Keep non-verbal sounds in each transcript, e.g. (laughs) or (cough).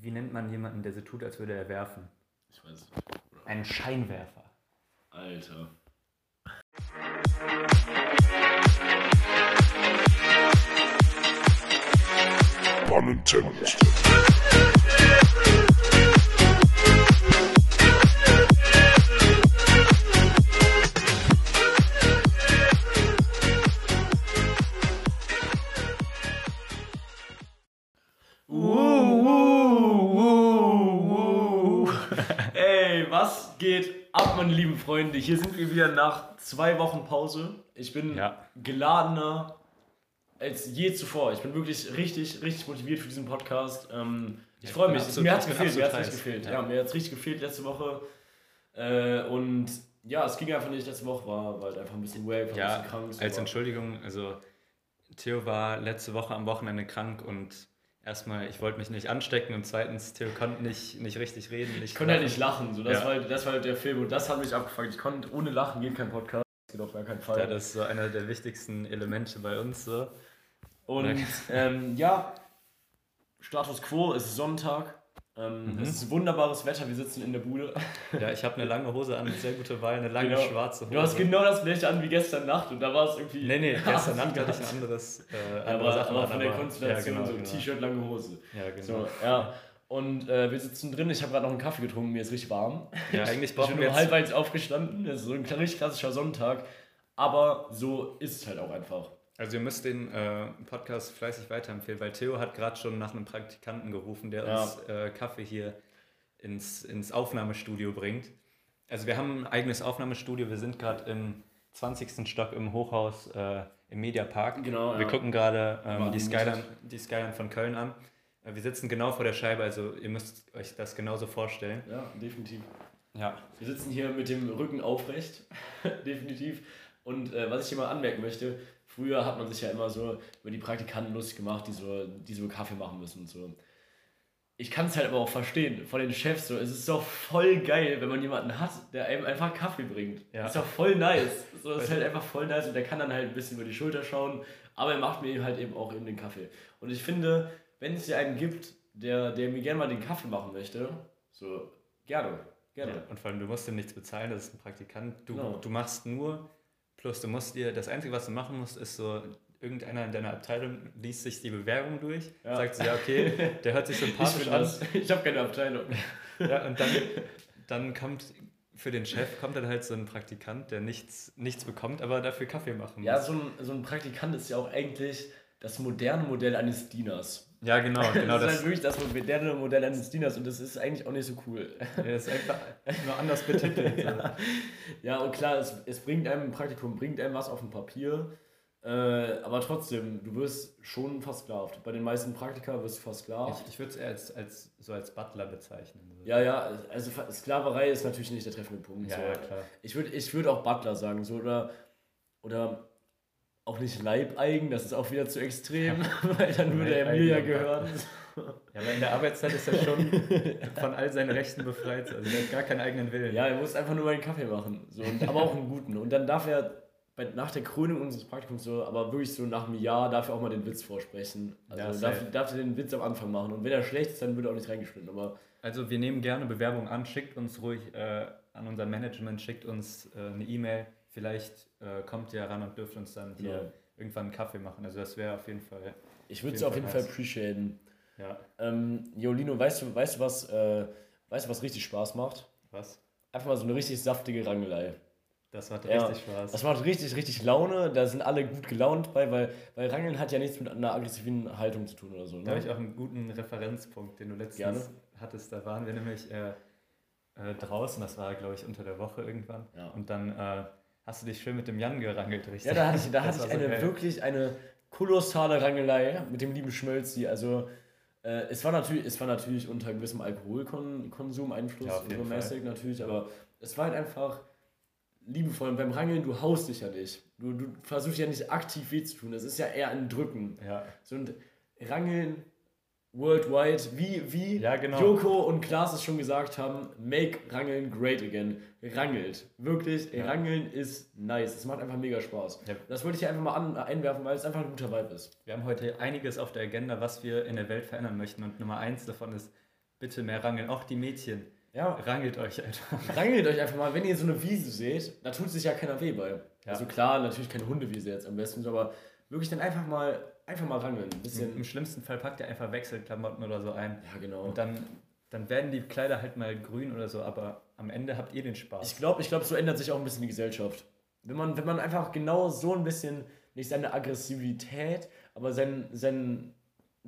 wie nennt man jemanden, der so tut, als würde er werfen? Ich weiß es nicht. Bruder. Ein Scheinwerfer. Alter. Ey, was geht ab, meine lieben Freunde? Hier sind wir wieder nach zwei Wochen Pause. Ich bin Ja. geladener als je zuvor. Ich bin wirklich richtig, richtig motiviert für diesen Podcast. Ähm, ich Ja, freue mich. absolut- mir hat es gefehlt. Mir hat's richtig gefehlt. Ja, Ja. mir hat es richtig gefehlt letzte Woche. Äh, und ja, es ging einfach nicht. Letzte Woche war, war halt einfach ein bisschen wack, war ein Ja, bisschen krank. als Entschuldigung, also Theo war letzte Woche am Wochenende krank und erstmal, ich wollte mich nicht anstecken und zweitens, Theo konnte nicht, nicht richtig reden. Nicht Ich konnte halt nicht lachen. So, das, Ja. war, halt- das war halt der Film und das hat mich abgefuckt. Ich konnte, ohne Lachen geht kein Podcast. Das geht auf gar keinen Fall. Ja, das ist so einer der wichtigsten Elemente bei uns. So. Und ähm, ja, Status Quo, ist Sonntag. Ähm, Mhm. Es ist wunderbares Wetter, wir sitzen in der Bude. (laughs) Ja, ich habe eine lange Hose an, sehr gute Wahl, eine lange Genau. schwarze Hose. Du hast genau das gleiche an wie gestern Nacht und da war es irgendwie. Nee, nee, (laughs) gestern (laughs) Nacht hatte ich ein anderes. Äh, andere aber, Sachen aber von der Konstellation ja, genau, so genau. T-Shirt, lange Hose. Ja, genau. So, ja. Und äh, wir sitzen drin, ich habe gerade noch einen Kaffee getrunken, mir ist richtig warm. Ja, eigentlich Ich brauchen bin wir nur jetzt. halb eins aufgestanden, das ist so ein richtig klassischer Sonntag. Aber so ist es halt auch einfach. Also, ihr müsst den äh, Podcast fleißig weiterempfehlen, weil Theo hat gerade schon nach einem Praktikanten gerufen, der Ja. uns äh, Kaffee hier ins, ins Aufnahmestudio bringt. Also, wir haben ein eigenes Aufnahmestudio. Wir sind gerade im 20. Stock im Hochhaus äh, im Mediapark. Genau, Wir ja. gucken gerade ähm, die. Skyline, die Skyline von Köln an. Äh, Wir sitzen genau vor der Scheibe, also ihr müsst euch das genauso vorstellen. Ja, definitiv. Ja. Wir sitzen hier mit dem Rücken aufrecht, (laughs) definitiv. Und äh, was ich hier mal anmerken möchte, früher hat man sich ja immer so über die Praktikanten lustig gemacht, die so, die so Kaffee machen müssen und so. Ich kann es halt aber auch verstehen von den Chefs so. Es ist doch voll geil, wenn man jemanden hat, der einem einfach Kaffee bringt. Ja. Ist doch voll nice. (laughs) So, das ist halt einfach voll nice und der kann dann halt ein bisschen über die Schulter schauen, aber er macht mir halt eben auch eben den Kaffee. Und ich finde, wenn es hier einen gibt, der, der mir gerne mal den Kaffee machen möchte, so gerne, gerne. Ja, und vor allem, du musst ihm nichts bezahlen, das ist ein Praktikant. Du, Genau. du machst nur, plus du musst dir, das Einzige, was du machen musst, ist so, irgendeiner in deiner Abteilung liest sich die Bewerbung durch, Ja. sagt so, ja, okay, der hört sich (laughs) Ich, sympathisch an. (laughs) ich habe keine Abteilung. (laughs) Ja, und dann, dann kommt, für den Chef kommt dann halt so ein Praktikant, der nichts, nichts bekommt, aber dafür Kaffee machen muss. Ja, so ein, so ein Praktikant ist ja auch eigentlich das moderne Modell eines Dieners. Ja, genau, genau das ist das. halt wirklich das moderne Modell eines Dieners und das ist eigentlich auch nicht so cool. Der ist einfach nur anders betitelt. so. Ja, und klar, es, es bringt einem ein Praktikum, bringt einem was auf dem Papier, äh, aber trotzdem, du wirst schon versklavt. Bei den meisten Praktika wirst du versklavt. Ich, ich würde es eher als, als, so als Butler bezeichnen. So. Ja, ja, also Ver- Sklaverei ist natürlich nicht der treffende Punkt. Ja, so. ja, klar. Ich würde ich würd auch Butler sagen, so oder, oder auch nicht Leibeigen, das ist auch wieder zu extrem, (laughs) weil dann würde er mir ja gehören. Ja, aber in der Arbeitszeit ist er schon (laughs) von all seinen Rechten befreit. Also der hat gar keinen eigenen Willen. Ja, er muss einfach nur mal einen Kaffee machen, so, und, aber auch einen guten. Und dann darf er bei, nach der Krönung unseres Praktikums so, aber wirklich so nach einem Jahr, darf er auch mal den Witz vorsprechen. Also Ja, darf, darf er den Witz am Anfang machen. Und wenn er schlecht ist, dann wird er auch nicht reingeschnitten. Aber Also wir nehmen gerne Bewerbungen an, schickt uns ruhig äh, an unser Management, schickt uns äh, eine E-Mail. Vielleicht äh, kommt ihr ran und dürft uns dann hier Ja. irgendwann einen Kaffee machen. Also das wäre auf jeden Fall. ich würde es Auf jeden Fall appreciaten. Ja. Ähm, Jolino, weißt du, weißt du was, äh, weißt du, was richtig Spaß macht? Was? Einfach mal so eine richtig saftige Rangelei. Das macht Ja. richtig Spaß. Das macht richtig, richtig Laune. Da sind alle gut gelaunt bei, weil, weil Rangeln hat ja nichts mit einer aggressiven Haltung zu tun oder so. Da habe Ne? ich auch einen guten Referenzpunkt, den du letztens Gerne. hattest. Da waren wir nämlich äh, äh, draußen, das war, glaube ich, unter der Woche irgendwann. Ja. Und dann äh, hast du dich schön mit dem Jan gerangelt, richtig? Ja, da hatte ich, da (laughs) Das hatte ich eine geil. wirklich eine kolossale Rangelei mit dem lieben Schmölzi. Also äh, es, war natürlich, es war natürlich unter gewissem Alkoholkonsum Einfluss, Ja, so mäßig natürlich, aber es war halt einfach liebevoll. Und beim Rangeln, du haust dich ja nicht. Du, du versuchst ja nicht aktiv weh zu tun. Es ist ja eher ein Drücken. Ja. So ein Rangeln worldwide, wie, wie Ja, genau. Joko und Klaas es schon gesagt haben, make Rangeln great again. Rangelt. Wirklich, Ja. Rangeln ist nice. Es macht einfach mega Spaß. Ja. Das wollte ich hier einfach mal an, einwerfen, weil es einfach ein guter Vibe ist. Wir haben heute einiges auf der Agenda, was wir in der Welt verändern möchten. Und Nummer eins davon ist bitte mehr rangeln. Auch die Mädchen. Ja. Rangelt euch einfach. Rangelt euch einfach mal, wenn ihr so eine Wiese seht, da tut sich ja keiner weh bei. Ja. Also klar, natürlich keine Hundewiese jetzt am besten, aber wirklich dann einfach mal, einfach mal rangeln. Ein bisschen. Im schlimmsten Fall packt ihr einfach Wechselklamotten oder so ein. Ja, genau. Und dann, dann werden die Kleider halt mal grün oder so, aber am Ende habt ihr den Spaß. Ich glaube, ich glaub, so ändert sich auch ein bisschen die Gesellschaft. Wenn man, wenn man einfach genau so ein bisschen, nicht seine Aggressivität, aber sein, sein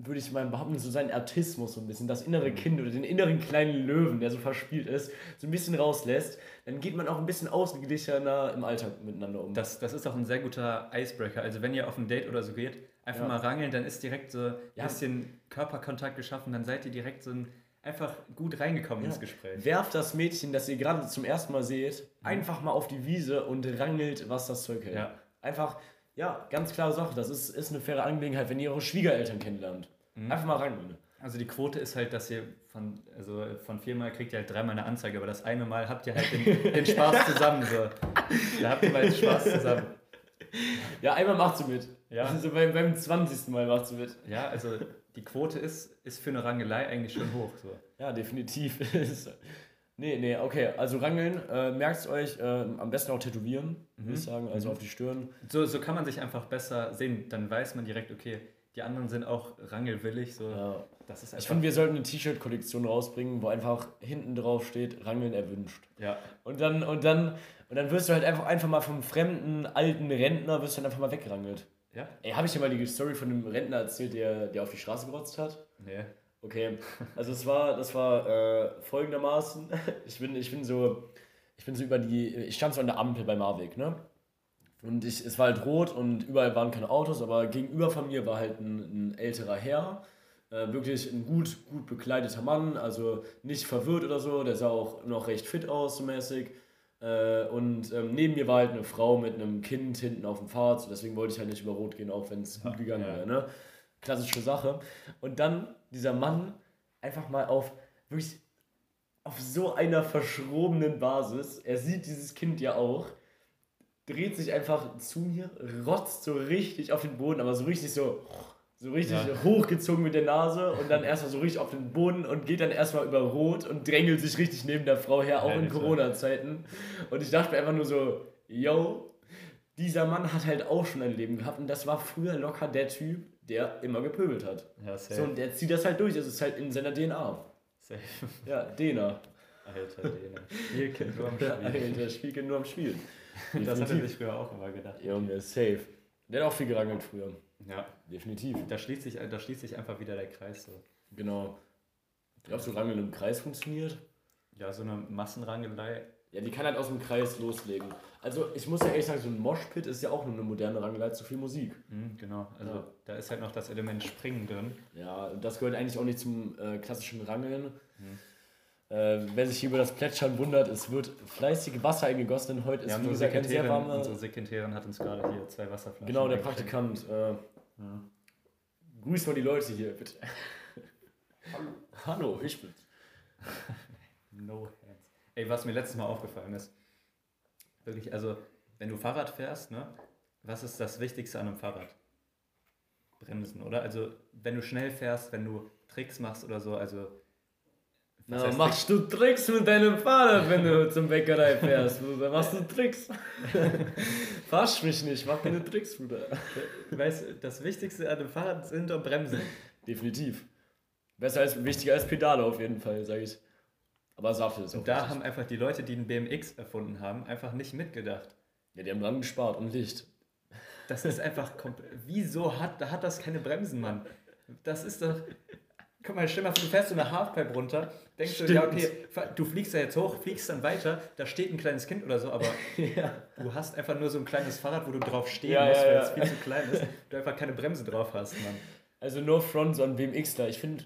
würde ich mal behaupten, so seinen Artismus so ein bisschen, das innere mhm. Kind oder den inneren kleinen Löwen, der so verspielt ist, so ein bisschen rauslässt, dann geht man auch ein bisschen ausgeglichener im Alltag miteinander um. Das, das ist auch ein sehr guter Icebreaker. Also wenn ihr auf ein Date oder so geht, einfach ja. mal rangeln, dann ist direkt so ein ja. bisschen Körperkontakt geschaffen, dann seid ihr direkt so ein, einfach gut reingekommen ja. ins Gespräch. Werft das Mädchen, das ihr gerade zum ersten Mal seht, einfach mal auf die Wiese und rangelt, was das Zeug hält. Ja. Einfach ja, ganz klare Sache. Das ist, ist eine faire Angelegenheit, wenn ihr eure Schwiegereltern kennenlernt. Mhm. Einfach mal rein. Also die Quote ist halt, dass ihr von, also von viermal kriegt ihr halt dreimal eine Anzeige, aber das eine Mal habt ihr halt den, den Spaß (laughs) zusammen. So. Da habt ihr mal den Spaß zusammen. (laughs) Ja, einmal macht sie mit. Ja. (laughs) Also beim, beim 20. Mal macht sie mit. Ja, also die Quote ist, ist für eine Rangelei eigentlich schon hoch. So. Ja, definitiv. (laughs) Nee, nee, okay. Also Rangeln, äh, merkt es euch, äh, am besten auch tätowieren, mhm. würde ich sagen, also mhm. auf die Stirn. So, so kann man sich einfach besser sehen. Dann weiß man direkt, okay, die anderen sind auch rangelwillig. So. Ja. Das ist ich finde, wir sollten eine T-Shirt-Kollektion rausbringen, wo einfach hinten drauf steht, Rangeln erwünscht. Ja. Und dann, und dann, und dann wirst du halt einfach, einfach mal vom fremden alten Rentner, wirst du dann einfach mal wegrangelt. Ja. Ey, habe ich dir mal die Story von dem Rentner erzählt, der, der auf die Straße gerotzt hat? Nee. Okay, also es war, das war äh, folgendermaßen. (laughs) Ich bin, ich bin so, ich bin so über die, ich stand so an der Ampel bei Marweg, ne? Und ich, es war halt rot und überall waren keine Autos, aber gegenüber von mir war halt ein, ein älterer Herr, äh, wirklich ein gut, gut bekleideter Mann, also nicht verwirrt oder so, der sah auch noch recht fit aus, so mäßig. Äh, und ähm, neben mir war halt eine Frau mit einem Kind hinten auf dem Fahrrad, so deswegen wollte ich halt nicht über Rot gehen, auch wenn es gut gegangen ja. wäre. Ne? Klassische Sache. Und dann dieser Mann einfach mal auf wirklich auf so einer verschrobenen Basis, er sieht dieses Kind ja auch, dreht sich einfach zu mir, rotzt so richtig auf den Boden, aber so richtig so, so richtig ja. hochgezogen mit der Nase und dann erstmal so richtig auf den Boden und geht dann erstmal über Rot und drängelt sich richtig neben der Frau her, auch ja, in Corona-Zeiten. Und ich dachte mir einfach nur so, yo, dieser Mann hat halt auch schon ein Leben gehabt und das war früher locker der Typ, der immer gepöbelt hat. Ja, safe. So, und der zieht das halt durch, das ist halt in seiner DNA. Safe. Ja, Dena. Alter, Dena. Spielkind (laughs) nur am Spiel. Alter, Spielkind nur am Spiel. (laughs) das hat er sich früher auch immer gedacht. Junge, safe. Der hat auch viel gerangelt früher. Ja. Definitiv. Da schließt sich, da schließt sich einfach wieder der Kreis so. Genau. Glaubst du, Rangeln im Kreis funktioniert? Ja, so eine Massenrangelei. Ja, die kann halt aus dem Kreis loslegen. Also ich muss ja ehrlich sagen, so ein Moshpit ist ja auch nur eine moderne Rangelei zu viel Musik. Mhm, genau, also ja. da ist halt noch das Element Springen drin. Ja, das gehört eigentlich auch nicht zum äh, klassischen Rangeln. Mhm. Äh, wer sich hier über das Plätschern wundert, es wird fleißig Wasser eingegossen, denn heute ist wie gesagt ein sehr warmer... Unsere Sekretärin hat uns gerade hier zwei Wasserflaschen Genau, der Praktikant. Äh, ja. Grüß mal die Leute hier, bitte. Hallo. Hallo, ich bin's. no hands. Ey, was mir letztes Mal aufgefallen ist, wirklich, also wenn du Fahrrad fährst, ne, was ist das Wichtigste an einem Fahrrad? Bremsen, oder? Also wenn du schnell fährst, wenn du Tricks machst oder so, also na, heißt machst du Tricks mit deinem Fahrrad, wenn du zum Bäckerei fährst, Bruder? Machst du Tricks? (laughs) Fasch mich nicht, mach keine Tricks, Bruder. Weißt du, das Wichtigste an dem Fahrrad sind doch Bremsen. Definitiv. Besser als, wichtiger als Pedale auf jeden Fall, sage ich. Aber Saft ist auch Und da wichtig. haben einfach die Leute, die einen BMX erfunden haben, einfach nicht mitgedacht. Ja, die haben dran gespart und Licht. Das ist einfach komplett. Wieso hat, hat das keine Bremsen, Mann? Das ist doch. Guck mal, stell mal vor, du fährst so eine Halfpipe runter, denkst Stimmt. du, ja, okay, du fliegst da jetzt hoch, fliegst dann weiter, da steht ein kleines Kind oder so, aber (laughs) ja. du hast einfach nur so ein kleines Fahrrad, wo du drauf stehen ja, musst, weil es viel zu klein ist, du einfach keine Bremse drauf hast, Mann. Also no front so ein BMX da. Ich finde,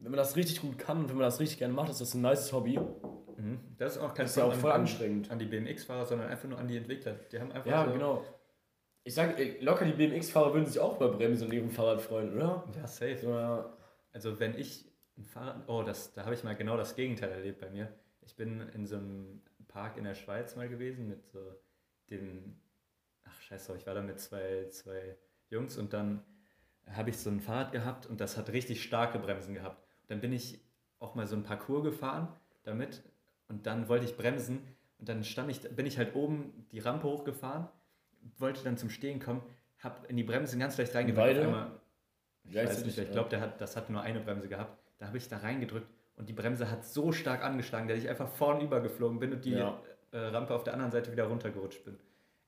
wenn man das richtig gut kann und wenn man das richtig gerne macht, ist das ein nices Hobby. Mhm. Das ist auch kein das ist ja auch voll an, anstrengend. An die BMX-Fahrer, sondern einfach nur an die Entwickler. Die haben einfach Ja, so genau. Ich sage, locker die BMX-Fahrer würden sich auch über Bremsen und ihrem Fahrrad freuen, oder? Ja, safe. So, ja. Also wenn ich ein Fahrrad, oh, das, da habe ich mal genau das Gegenteil erlebt bei mir. Ich bin in so einem Park in der Schweiz mal gewesen mit so dem, ach scheiße, ich war da mit zwei, zwei Jungs und dann habe ich so ein Fahrrad gehabt und das hat richtig starke Bremsen gehabt. dann bin ich auch mal so ein Parcours gefahren damit und dann wollte ich bremsen und dann stand ich, bin ich halt oben die Rampe hochgefahren, wollte dann zum Stehen kommen, habe in die Bremse ganz leicht reingedrückt. Auf einmal, ich weiß nicht, ich glaube, hat, das hat nur eine Bremse gehabt. Da habe ich da reingedrückt und die Bremse hat so stark angeschlagen, dass ich einfach vorn übergeflogen bin und die ja. äh, Rampe auf der anderen Seite wieder runtergerutscht bin.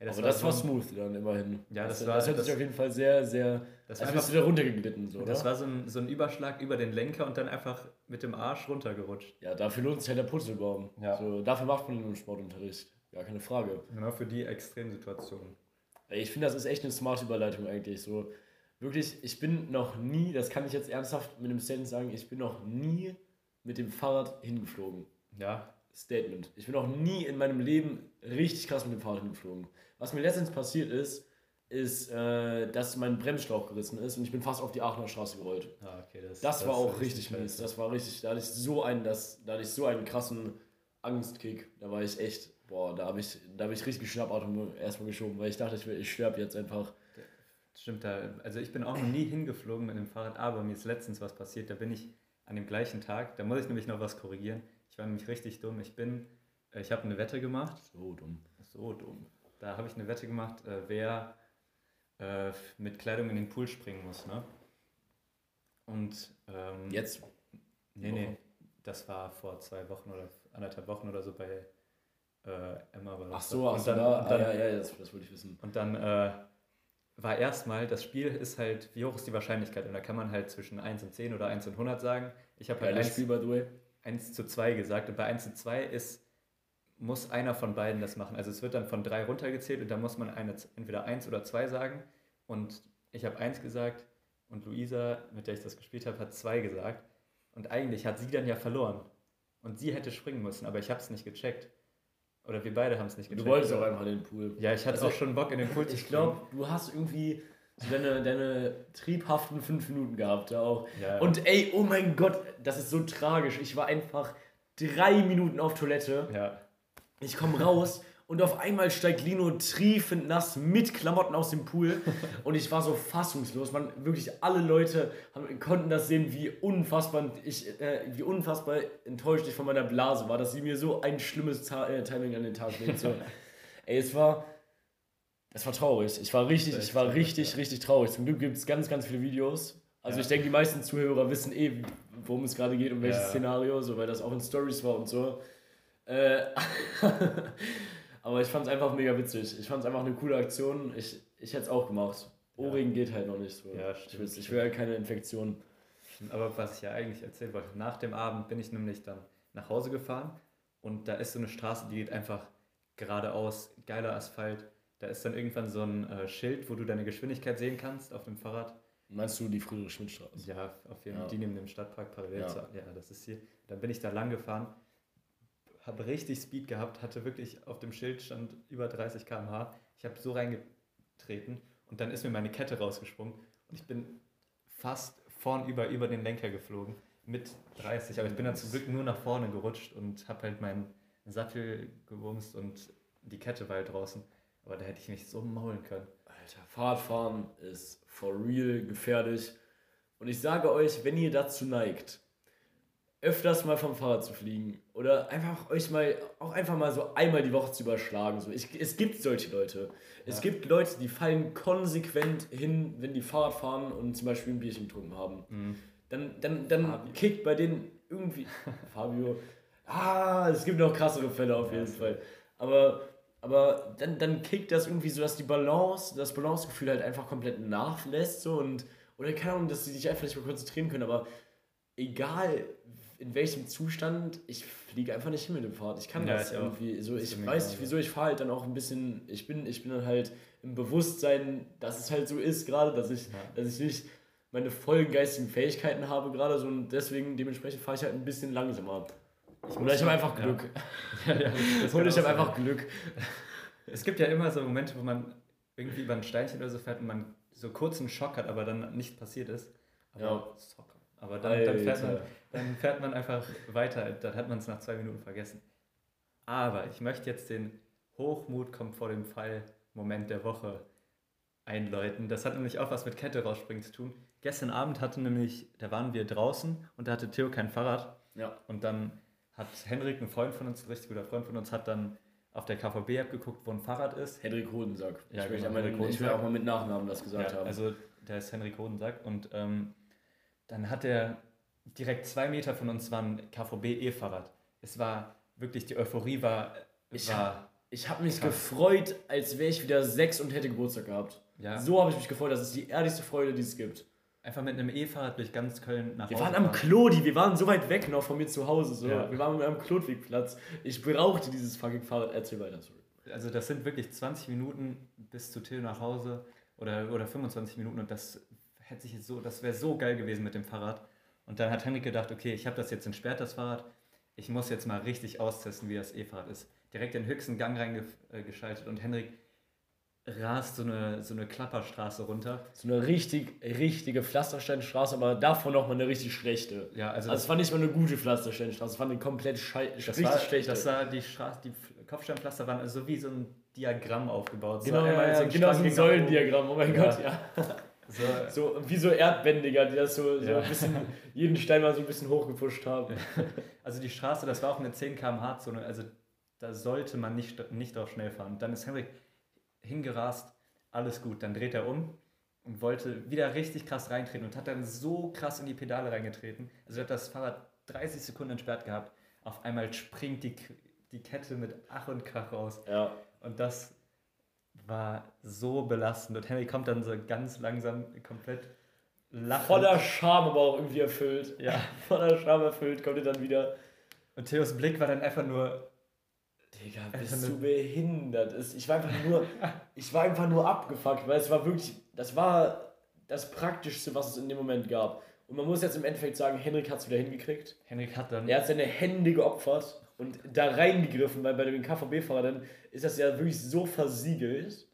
Ja, das Aber war das war smooth dann immerhin. Ja, das, das war. Das hat sich auf jeden Fall sehr, sehr. Das war du wieder runtergeglitten, so, Das war so ein, so ein Überschlag über den Lenker und dann einfach mit dem Arsch runtergerutscht. Ja, dafür lohnt sich halt der Purzelbaum. Ja. So, dafür macht man den Sportunterricht. Ja, keine Frage. Genau für die Extremsituationen. Ich finde, das ist echt eine smarte Überleitung eigentlich. So, wirklich, ich bin noch nie, das kann ich jetzt ernsthaft mit einem Statement sagen, ich bin noch nie mit dem Fahrrad hingeflogen. Ja. Statement. Ich bin noch nie in meinem Leben richtig krass mit dem Fahrrad hingeflogen. Was mir letztens passiert ist, ist, äh, dass mein Bremsschlauch gerissen ist und ich bin fast auf die Aachener Straße gerollt. Ah, okay, das, das, das war auch richtig mies. Das war richtig, da hatte ich so einen, das, da hatte ich so einen krassen Angstkick. Da war ich echt, boah, da habe ich, da habe ich richtig Schnappatmung erstmal geschoben, weil ich dachte, ich, ich sterbe jetzt einfach. Stimmt, da, also ich bin auch noch nie hingeflogen mit dem Fahrrad, aber mir ist letztens was passiert. Da bin ich an dem gleichen Tag, da muss ich nämlich noch was korrigieren. Ich war nämlich richtig dumm. Ich bin, äh, ich habe eine Wette gemacht. So dumm. So dumm. Da habe ich eine Wette gemacht, äh, wer äh, mit Kleidung in den Pool springen muss. Ne? Und ähm, jetzt? Nee, nee. Das war vor zwei Wochen oder anderthalb Wochen oder so bei äh, Emma. War Ach so, ach so, dann, da, dann, ah, ja, ja, das, das wollte ich wissen. Und dann äh, war erstmal, das Spiel ist halt, wie hoch ist die Wahrscheinlichkeit? Und da kann man halt zwischen 1 und 10 oder 1 und 100 sagen. Ich habe halt 1, Spiel, by the way. 1 zu 2 gesagt. Und bei 1 zu 2 ist muss einer von beiden das machen. Also es wird dann von drei runtergezählt und da muss man eine, entweder eins oder zwei sagen. Und ich habe eins gesagt und Luisa, mit der ich das gespielt habe, hat zwei gesagt. Und eigentlich hat sie dann ja verloren. Und sie hätte springen müssen, aber ich habe es nicht gecheckt. Oder wir beide haben es nicht gecheckt. Du wolltest auch einfach in den Pool. Ja, ich hatte also, auch schon Bock in den Pool zu Ich glaube, du hast irgendwie so deine, deine triebhaften fünf Minuten gehabt. Ja, auch. Ja. Und ey, oh mein Gott, das ist so tragisch. Ich war einfach drei Minuten auf Toilette. Ja. Ich komme raus und auf einmal steigt Lino triefend nass mit Klamotten aus dem Pool (laughs) und ich war so fassungslos. Man, wirklich alle Leute haben, konnten das sehen, wie unfassbar, ich, äh, wie unfassbar enttäuscht ich von meiner Blase war, dass sie mir so ein schlimmes Ta äh, Timing an den Tag legt. So. (laughs) Ey, es war, es war traurig. Ich war richtig, ich war richtig, richtig traurig. Zum Glück gibt es ganz, ganz viele Videos. Also ja. ich denke, die meisten Zuhörer wissen eh, worum es gerade geht, um welches ja. Szenario, so weil das auch in Stories war und so. Äh, (laughs) aber ich fand es einfach mega witzig. Ich fand es einfach eine coole Aktion. Ich, ich hätte es auch gemacht. Ohrring ja. geht halt noch nicht so. Ja, stimmt, ich, will, ich will halt keine Infektion. Aber was ich ja eigentlich erzählen wollte, nach dem Abend bin ich nämlich dann nach Hause gefahren und da ist so eine Straße, die geht einfach geradeaus, geiler Asphalt. Da ist dann irgendwann so ein äh, Schild, wo du deine Geschwindigkeit sehen kannst auf dem Fahrrad. Meinst du die Friedrich-Schmidt-Straße? Ja, auf jeden Fall. Ja. Die neben dem Stadtpark parallel ja. zu. Ja, das ist hier. Dann bin ich da lang gefahren habe richtig Speed gehabt, hatte wirklich auf dem Schild stand über 30 km/h. Ich habe so reingetreten und dann ist mir meine Kette rausgesprungen und ich bin fast vornüber über den Lenker geflogen mit 30. Aber ich bin dann zum Glück nur nach vorne gerutscht und habe halt meinen Sattel gewumst und die Kette war halt draußen. Aber da hätte ich mich so maulen können. Alter, Fahrradfahren ist for real gefährlich. Und ich sage euch, wenn ihr dazu neigt, öfters mal vom Fahrrad zu fliegen oder einfach euch mal auch einfach mal so einmal die Woche zu überschlagen. So, ich, es gibt solche Leute. Es ja. gibt Leute, die fallen konsequent hin, wenn die Fahrrad fahren und zum Beispiel ein Bierchen getrunken haben. Mhm. Dann, dann, dann kickt bei denen irgendwie (laughs) Fabio. Ah, es gibt noch krassere Fälle auf jeden ja, Fall. Aber, aber dann, dann kickt das irgendwie so, dass die Balance, das Balancegefühl halt einfach komplett nachlässt so und oder keine Ahnung, dass sie sich einfach nicht mehr konzentrieren können. Aber egal in welchem Zustand, ich fliege einfach nicht hin mit dem Fahrrad. Ich kann ja, das irgendwie. So, ich weiß nicht, wieso ich fahre halt dann auch ein bisschen. Ich bin, ich bin dann halt im Bewusstsein, dass es halt so ist, gerade, dass ich, ja. dass ich nicht meine vollen geistigen Fähigkeiten habe gerade so und deswegen dementsprechend fahre ich halt ein bisschen langsamer. Ich Oder ich habe einfach Glück. (laughs) Ja. ja, Oder ich habe einfach Glück. Es gibt ja immer so Momente, wo man irgendwie über ein Steinchen oder so fährt und man so kurz einen Schock hat, aber dann nicht passiert ist. Aber ja. Aber dann, dann, fährt man, dann fährt man einfach weiter. Dann hat man es nach zwei Minuten vergessen. Aber ich möchte jetzt den Hochmut kommt vor dem Fall Moment der Woche einläuten. Das hat nämlich auch was mit Kette rausspringen zu tun. Gestern Abend hatte nämlich, da waren wir draußen und da hatte Theo kein Fahrrad Ja. Und dann hat Henrik, ein Freund von uns, ein richtig guter Freund von uns, hat dann auf der KVB-App geguckt, wo ein Fahrrad ist. Henrik Hodensack. Ja, ich, möchte genau, einmal- Henrik ich will Hodensack. auch mal mit Nachnamen das gesagt ja, haben. Also der ist Henrik Hodensack und ähm, dann hat er direkt zwei Meter von uns war ein KVB-E-Fahrrad. Es war wirklich, die Euphorie war, Ich war Ich habe mich Krass. gefreut, als wäre ich wieder sechs und hätte Geburtstag gehabt. ja, So habe ich mich gefreut. Das ist die ehrlichste Freude, die es gibt. einfach mit einem E-Fahrrad durch ganz Köln nach Wir Hause waren am. Klodi, wir waren so weit weg noch von mir zu Hause. So. Ja. Wir waren am Klodwegplatz. Ich brauchte dieses fucking Fahrrad. Erzähl weiter, sorry. Also das sind wirklich 20 Minuten bis zu Till nach Hause oder, oder 25 Minuten und das hätte sich jetzt so, das wäre so geil gewesen mit dem Fahrrad. Und dann hat Henrik gedacht, okay, ich habe das jetzt entsperrt, das Fahrrad. Ich muss jetzt mal richtig austesten, wie das E-Fahrrad ist. Direkt den höchsten Gang reingeschaltet und Henrik rast so eine, so eine Klapperstraße runter. So eine richtig, richtige Pflastersteinstraße, aber davon nochmal eine richtig schlechte. Ja, also, Also es war nicht mal eine gute Pflastersteinstraße, es war eine komplett schei das, richtig war, schlechte. das war die Straße, die Kopfsteinpflaster waren also wie so ein Diagramm aufgebaut. genau, so ja, ja, so ein genau so ein. Säulendiagramm, oh mein Ja. Gott, ja. So, So, wie so Erdbändiger, die das so, so ein bisschen, jeden Stein mal so ein bisschen hochgepusht haben. Also die Straße, das war auch eine 10 km/h Zone, also da sollte man nicht, nicht drauf schnell fahren. Dann ist Henrik hingerast, alles gut. Dann dreht er um und wollte wieder richtig krass reintreten und hat dann so krass in die Pedale reingetreten. Also er hat das Fahrrad 30 Sekunden entsperrt gehabt. Auf einmal springt die, die Kette mit Ach und Krach raus. Ja. Und das war so belastend. Und Henrik kommt dann so ganz langsam komplett lachend. Voller Scham, aber auch irgendwie erfüllt. Ja. (laughs) Voller Scham erfüllt, kommt er dann wieder. Und Theos Blick war dann einfach nur, Digga, bist du behindert? Ich war einfach nur, (laughs) ich war einfach nur abgefuckt, weil es war wirklich, das war das Praktischste, was es in dem Moment gab. Und man muss jetzt im Endeffekt sagen, Henrik hat es wieder hingekriegt. Henrik hat dann... Er hat seine Hände geopfert und da reingegriffen, weil bei den KVB-Fahrern ist das ja wirklich so versiegelt,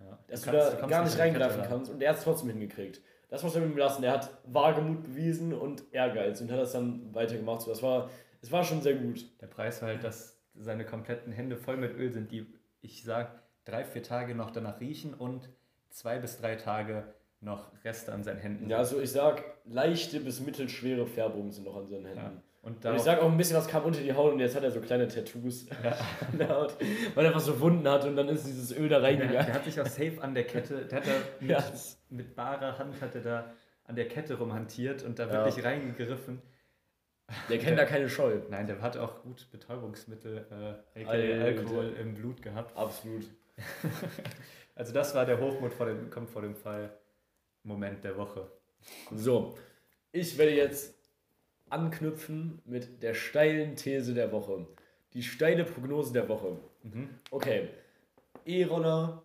Ja. dass Du kannst- du da gar nicht reingreifen kannst. Und er hat es trotzdem hingekriegt. Das muss man ihm lassen. Er hat Wagemut bewiesen und Ehrgeiz und hat das dann weitergemacht. So, das war, es war schon sehr gut. Der Preis war halt, dass seine kompletten Hände voll mit Öl sind, die, ich sag, drei, vier Tage noch danach riechen und zwei bis drei Tage noch Reste an seinen Händen Ja, also ich sag, leichte bis mittelschwere Färbungen sind noch an seinen Händen. Ja. Und ich sag auch ein bisschen was kam unter die Haut und jetzt hat er so kleine Tattoos (laughs) an der Haut, weil er einfach so Wunden hat und dann ist dieses Öl da der, reingegangen. der hat sich auch safe an der Kette, der hat da (laughs) mit, Ja. mit barer Hand hat er da an der Kette rumhantiert und da Ja. wirklich reingegriffen. Der kennt da keine Scheu. Nein, der hat auch gut Betäubungsmittel, äh. Alkohol im Blut gehabt. Absolut. (laughs) Also das war der Hochmut vor dem, kommt vor dem Fall Moment der Woche. So, ich werde jetzt anknüpfen mit der steilen These der Woche. Die steile Prognose der Woche. Mhm. Okay, E-Roller,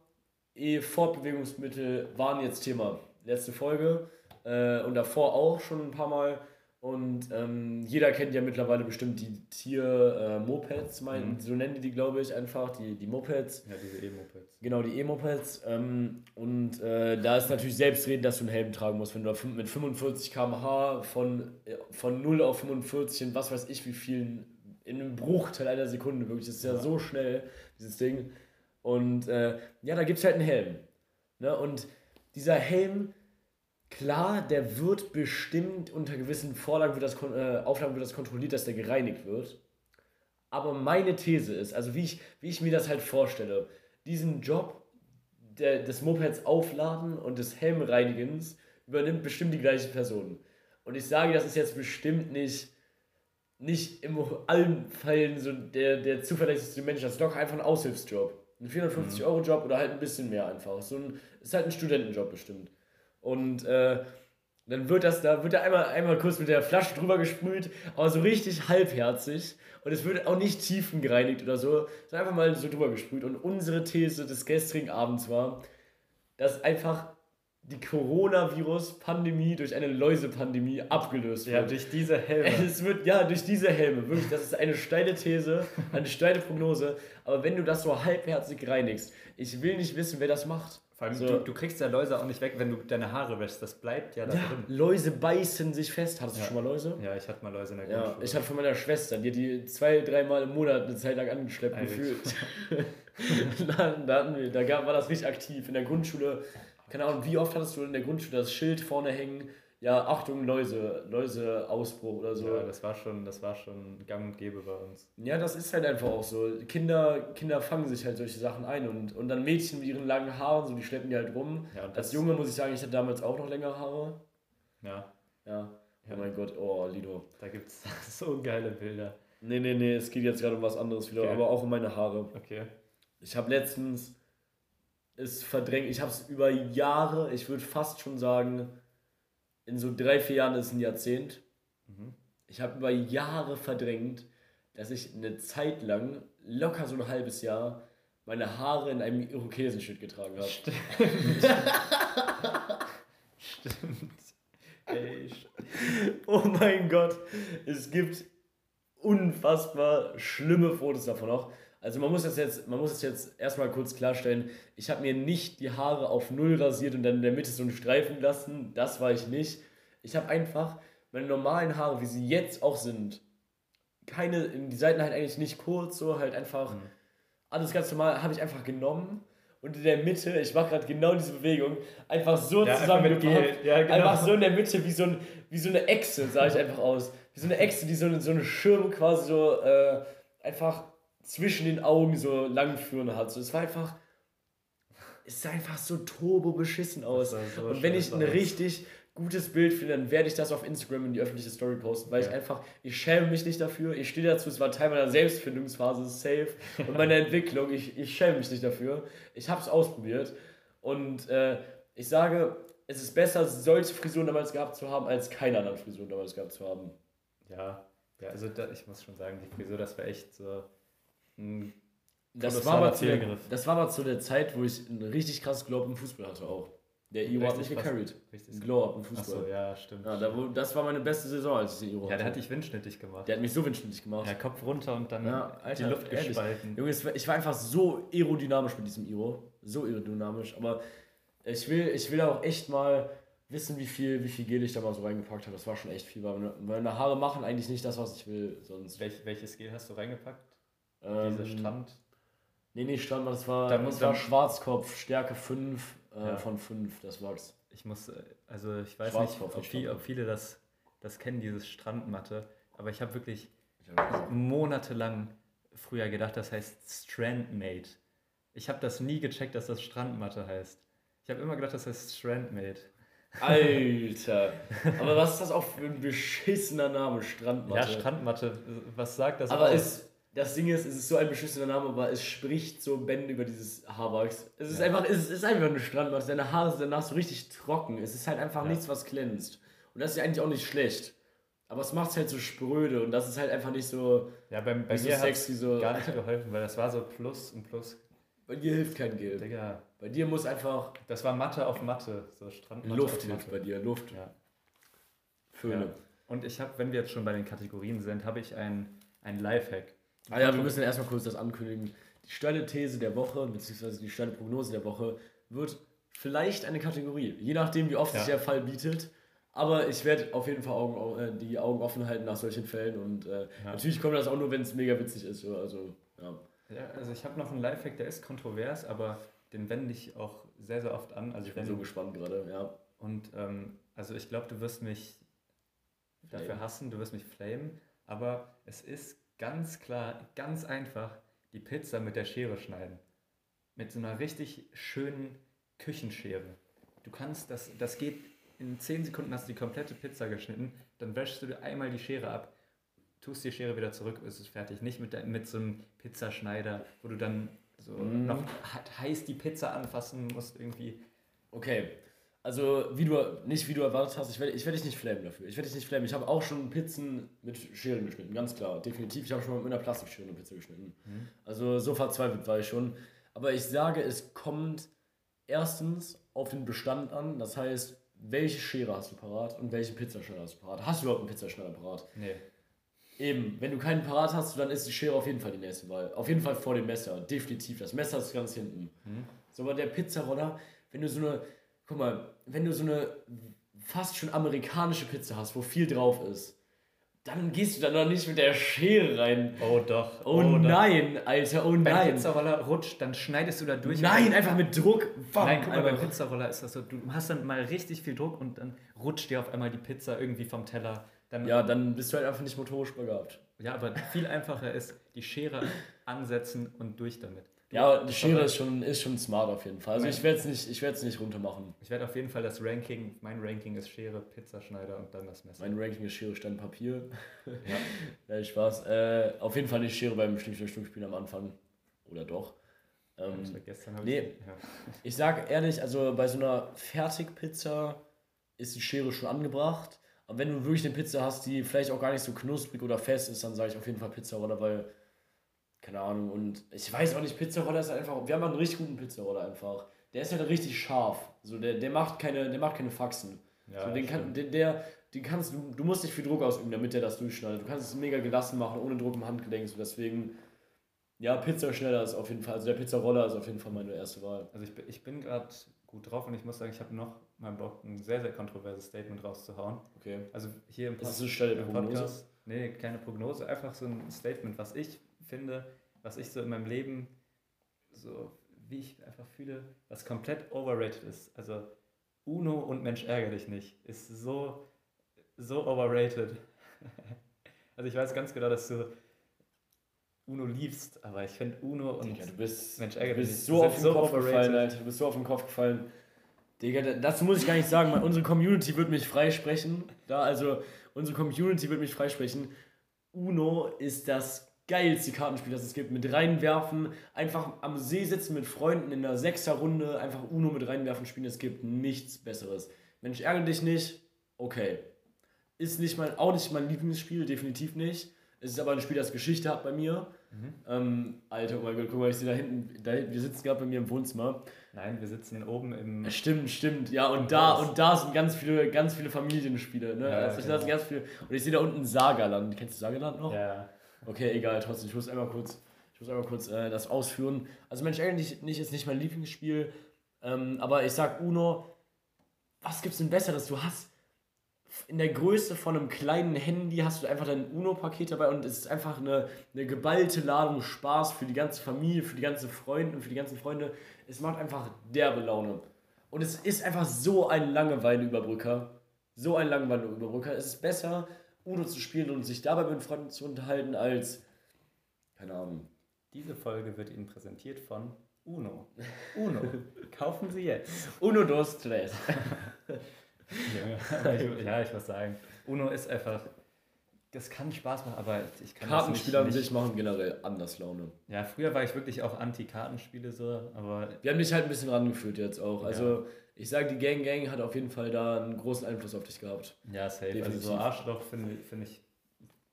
E-Fortbewegungsmittel waren jetzt Thema. Letzte Folge äh, und davor auch schon ein paar Mal. Und ähm, jeder kennt ja mittlerweile bestimmt die Tier-Mopeds, mein, Mhm. so nennen die die, glaube ich, einfach, die, die Mopeds. Ja, diese E-Mopeds. Genau, die E-Mopeds. Ähm, und äh, da ist natürlich selbstredend, dass du einen Helm tragen musst. Wenn du mit 45 km/h von, äh, von 0 auf 45 in was weiß ich wie vielen, in einem Bruchteil einer Sekunde wirklich. Das ist ja, Ja. so schnell, dieses Ding. Und äh, ja, da gibt es halt einen Helm. Ne? Und dieser Helm, klar, der wird bestimmt unter gewissen Vorlagen, wird das, äh, Auflagen wird das kontrolliert, dass der gereinigt wird. Aber meine These ist, also wie ich, wie ich mir das halt vorstelle, diesen Job der, des Mopeds aufladen und des Helmreinigens übernimmt bestimmt die gleiche Person. Und ich sage, das ist jetzt bestimmt nicht, nicht in allen Fällen so der, der zuverlässigste Mensch. Das ist doch einfach ein Aushilfsjob. Ein 450-Euro-Job oder halt ein bisschen mehr einfach. So ein, ist halt ein Studentenjob bestimmt. Und äh, dann wird das, da wird da einmal, einmal kurz mit der Flasche drüber gesprüht, aber so richtig halbherzig. Und es wird auch nicht tiefengereinigt oder so, sondern einfach mal so drüber gesprüht. Und unsere These des gestrigen Abends war, dass einfach die Coronavirus-Pandemie durch eine Läusepandemie abgelöst Ja, wird. durch diese Helme. (laughs) Es wird, ja, durch diese Helme, wirklich, das ist eine steile These, eine steile Prognose. Aber wenn du das so halbherzig reinigst, ich will nicht wissen, wer das macht. Vor allem, So. du, du kriegst ja Läuse auch nicht weg, wenn du deine Haare wäschst. Das bleibt ja da Ja, drin. Läuse beißen sich fest. Hattest du Ja. schon mal Läuse? Ja, ich hatte mal Läuse in der Ja, Grundschule. ich hatte von meiner Schwester, die hat die zwei, dreimal im Monat eine Zeit lang angeschleppt Alter. gefühlt. (laughs) da, da, wir, da gab, war das richtig aktiv. In der Grundschule, keine Ahnung, wie oft hattest du in der Grundschule das Schild vorne hängen, ja, Achtung, Läuse, Läuseausbruch oder so. Ja, das war schon, das war schon gang und gäbe bei uns. Ja, das ist halt einfach auch so. Kinder, Kinder fangen sich halt solche Sachen ein und, und dann Mädchen mit ihren langen Haaren, so die schleppen die halt rum. Ja, Als Junge muss ich sagen, ich hatte damals auch noch längere Haare. Ja, Ja. Ja. Oh mein Gott, oh, Lido. da gibt es (laughs) so geile Bilder. Nee, nee, nee, es geht jetzt gerade um was anderes wieder, Okay. aber auch um meine Haare. Okay. Ich habe letztens es verdrängt, ich habe es über Jahre, ich würde fast schon sagen, in so drei, vier Jahren ist es ein Jahrzehnt. Mhm. Ich habe über Jahre verdrängt, dass ich eine Zeit lang, locker so ein halbes Jahr, meine Haare in einem Irokesenschnitt getragen habe. Stimmt. Stimmt. Ey, Oh mein Gott, es gibt unfassbar schlimme Fotos davon noch. Also man muss das jetzt, man muss es jetzt erstmal kurz klarstellen, ich habe mir nicht die Haare auf null rasiert und dann in der Mitte so einen Streifen lassen, das war ich nicht. Ich habe einfach meine normalen Haare, wie sie jetzt auch sind, keine, die Seiten halt eigentlich nicht kurz, so halt einfach, Mhm. alles ganz normal, habe ich einfach genommen und in der Mitte, ich mache gerade genau diese Bewegung, einfach so Ja, zusammengepackt. Ja, genau. Einfach so in der Mitte, wie so, ein, wie so eine Echse, sah ich einfach aus. Wie so eine Echse, die so, eine- so einen Schirm quasi so äh, einfach zwischen den Augen so lang führen hat. So, es war einfach. Es sah einfach so turbo beschissen aus. so Und wenn ich ein richtig gutes Bild finde, dann werde ich das auf Instagram in die öffentliche Story posten, weil ich Ja. einfach, ich schäme mich nicht dafür, ich stehe dazu, es war Teil meiner Selbstfindungsphase, safe, und meiner (laughs) Entwicklung, ich, ich schäme mich nicht dafür. Ich habe es ausprobiert und äh, ich sage, es ist besser, solche Frisuren damals gehabt zu haben, als keine anderen Frisuren damals gehabt zu haben. Ja, ja also da, ich muss schon sagen, die Frisur, das war echt so Das war, aber zu der, das war aber zu der Zeit, wo ich einen richtig krasses Glow-Up im Fußball hatte auch. Der Iro hat mich Richtig gecarried. richtig. Ein Glow-Up im Fußball. Achso, ja, stimmt. Ja, da, wo, das war meine beste Saison, als ich den Iro ja, hatte. der hat dich windschnittig gemacht. der hat mich so windschnittig gemacht. Ja, Kopf runter und dann Ja, die Alter, Luft ehrlich. gespalten. Junge, ich war einfach so aerodynamisch mit diesem Iro. So aerodynamisch. Aber ich will, ich will auch echt mal wissen, wie viel, wie viel Gel ich da mal so reingepackt habe. Das war schon echt viel. Weil meine, meine Haare machen eigentlich nicht das, was ich will. Sonst. Welch, welches Gel hast du reingepackt? Ähm, Diese Strand? Nee, nee, Strand, das war, Da muss das war dann- Schwarzkopf, Stärke 5 äh, Ja. von 5, das war's. Ich muss, äh, also ich weiß nicht, ob, ist viel, ob viele das, das kennen, dieses Strandmatte, aber ich habe wirklich Ich hab- monatelang früher gedacht, das heißt Strandmate. Ich habe das nie gecheckt, dass das Strandmatte heißt. Ich habe immer gedacht, das heißt Strandmate. Alter. (laughs) Aber was ist das auch für ein beschissener Name, Strandmatte? Ja, Strandmatte, was sagt das Aber aus? es, das Ding ist, es ist so ein beschissener Name, aber es spricht so Bände über dieses Haarwachs. Es ist Ja. einfach, es ist einfach eine Strandmatte. Deine Haare sind danach so richtig trocken. Es ist halt einfach Ja. nichts, was glänzt. Und das ist ja eigentlich auch nicht schlecht. Aber es macht es halt so spröde und das ist halt einfach nicht so, ja, bei, bei so mir hat sexy. So. gar nicht geholfen, weil das war so Plus und Plus. Bei dir hilft kein Gel. Digga, Bei dir muss einfach das war Matte auf Matte, so Strandmatte Luft hilft bei dir. Luft. Ja. Föhne. Ja. Und ich habe, wenn wir jetzt schon bei den Kategorien sind, habe ich ein, ein Lifehack. Ah ja, wir müssen erstmal kurz das ankündigen. Die steile These der Woche, beziehungsweise die steile Prognose der Woche, wird vielleicht eine Kategorie. Je nachdem, wie oft Ja. sich der Fall bietet. Aber ich werde auf jeden Fall Augen, äh, die Augen offen halten nach solchen Fällen. Und äh, Ja. natürlich kommt das auch nur, wenn es mega witzig ist. so, Also, ja. Ja, also ich habe noch einen Lifehack, der ist kontrovers, aber den wende ich auch sehr, sehr oft an. Also Ich bin so gespannt gerade. Ja. Und ähm, also ich glaube, du wirst mich dafür Flamen. hassen, du wirst mich flamen, aber es ist ganz klar, ganz einfach, die Pizza mit der Schere schneiden. Mit so einer richtig schönen Küchenschere. Du kannst, das, das geht, in 10 Sekunden hast du die komplette Pizza geschnitten, dann wäschst du einmal die Schere ab, tust die Schere wieder zurück, ist es fertig. Nicht mit, der, mit so einem Pizzaschneider, wo du dann so Mhm. noch he- heiß die Pizza anfassen musst irgendwie. Okay. Also, wie du, nicht wie du erwartet hast, ich werde ich werd dich nicht flamen dafür. Ich werde dich nicht flamen. Ich habe auch schon Pizzen mit Scheren geschnitten, ganz klar, definitiv. Ich habe schon mal mit einer Plastikschere eine Pizza geschnitten. Mhm. Also, so verzweifelt war ich schon. Aber ich sage, es kommt erstens auf den Bestand an. Das heißt, welche Schere hast du parat und welchen Pizzaschneider hast du parat? Hast du überhaupt einen Pizzaschneider parat? Nee. Eben, wenn du keinen parat hast, dann ist die Schere auf jeden Fall die nächste Wahl. Auf jeden Fall vor dem Messer, definitiv. Das Messer ist ganz hinten. Mhm. So, aber der Pizzaroller, wenn du so eine, guck mal, wenn du so eine fast schon amerikanische Pizza hast, wo viel drauf ist, dann gehst du da noch nicht mit der Schere rein. Oh doch. Oh, nein, Alter, oh Beim nein. Pizzaroller rutscht, dann schneidest du da durch. Nein, einfach mit Druck. Bam, Nein, guck mal, beim. Pizzaroller ist das so, du hast dann mal richtig viel Druck und dann rutscht dir auf einmal die Pizza irgendwie vom Teller. Dann, Ja, dann bist du halt einfach nicht motorisch begabt. ja, aber viel einfacher ist, die Schere ansetzen und durch damit. Ja, die Schere ist schon, ist schon smart auf jeden Fall. Also ich werde es nicht, ich werd's nicht runter machen. Ich werde auf jeden Fall das Ranking, mein Ranking ist Schere, Pizzaschneider und dann das Messer. Mein Ranking ist Schere, Stein, Papier. (laughs) ja. (laughs) Nein, Spaß. Äh, auf jeden Fall nicht Schere beim Schnick-Schnack-Schnuck-Spiel am Anfang. Oder doch. Ähm, war gestern nee. ich, ja. (laughs) Ich sag ehrlich, also bei so einer Fertigpizza ist die Schere schon angebracht. Aber wenn du wirklich eine Pizza hast, die vielleicht auch gar nicht so knusprig oder fest ist, dann sage ich auf jeden Fall Pizzaroller, weil, keine Ahnung, und ich weiß auch nicht, Pizzaroller ist einfach, wir haben einen richtig guten Pizzaroller einfach. Der ist halt richtig scharf. So, der, der macht keine, der macht keine Faxen. Ja, so, den kann, der, der, den kannst du, du musst nicht viel Druck ausüben, damit der das durchschneidet. Du kannst es mega gelassen machen, ohne Druck im Handgelenk. So, deswegen, ja, Pizzaschneller ist auf jeden Fall, also der Pizzaroller ist auf jeden Fall meine erste Wahl. Also ich, bin- ich bin gerade gut drauf und ich muss sagen, ich habe noch mal Bock, ein sehr, sehr kontroverses Statement rauszuhauen. Okay. Also hier im, Ist Pod- es eine im Prognose? Podcast. Nee, keine Prognose, einfach so ein Statement, was ich finde, was ich so in meinem Leben so, wie ich einfach fühle, was komplett overrated ist. Also Uno und Mensch ärgere dich nicht ist so, so overrated. (laughs) also ich weiß ganz genau, dass du Uno liebst, aber ich finde Uno und Digga, du bist, Mensch ärgere dich so auf den so Kopf overrated. gefallen, Alter. Du bist so auf den Kopf gefallen. Digga, da- dazu muss ich gar nicht sagen, weil unsere Community wird mich freisprechen. Da, also, unsere Community wird mich freisprechen. Uno ist das geilste Kartenspiel, das es gibt. Mit reinwerfen, einfach am See sitzen mit Freunden in der Sechser-Runde, einfach Uno mit reinwerfen spielen. Es gibt nichts Besseres. Mensch, ärgere dich nicht. Okay. Ist nicht mein, auch nicht mein Lieblingsspiel, definitiv nicht. Es ist aber ein Spiel, das Geschichte hat bei mir. Ähm, Alter, oh mein Gott, guck mal, ich sehe da hinten, da wir sitzen gerade bei mir im Wohnzimmer. Nein, wir sitzen oben im. Stimmt, stimmt, ja, und da, Haus. und da sind ganz viele, ganz viele Familienspiele, ne? Ja, also, genau. ganz viele, und ich sehe da unten Sagerland. Kennst du Sagerland noch? Ja. Okay, egal, trotzdem, ich muss einmal kurz, ich muss einmal kurz äh, das ausführen. Also Mensch, eigentlich nicht, ist nicht mein Lieblingsspiel, ähm, aber ich sag Uno, was gibt's denn Besseres? Du hast in der Größe von einem kleinen Handy hast du einfach dein Uno-Paket dabei und es ist einfach eine, eine geballte Ladung Spaß für die ganze Familie, für die ganzen Freunde, für die ganzen Freunde. Es macht einfach derbe Laune. Und es ist einfach so ein Langeweileüberbrücker. So ein Langeweileüberbrücker. Es ist besser, Uno zu spielen und sich dabei mit Freunden zu unterhalten, als, keine Ahnung, Diese Folge wird Ihnen präsentiert von Uno. (laughs) Uno. Kaufen Sie jetzt. Uno dos tres. (laughs) ja, ich, muss sagen, Uno ist einfach. Das kann Spaß machen, aber ich kann Kartenspiele an sich machen generell anders Laune. Ja, früher war ich wirklich auch Anti-Kartenspiele so, aber Wir haben dich halt ein bisschen rangeführt jetzt auch. Ja. Also, ich sage, die Gang Gang hat auf jeden Fall da einen großen Einfluss auf dich gehabt. ja, safe. Also Definitiv. so Arschloch finde find ich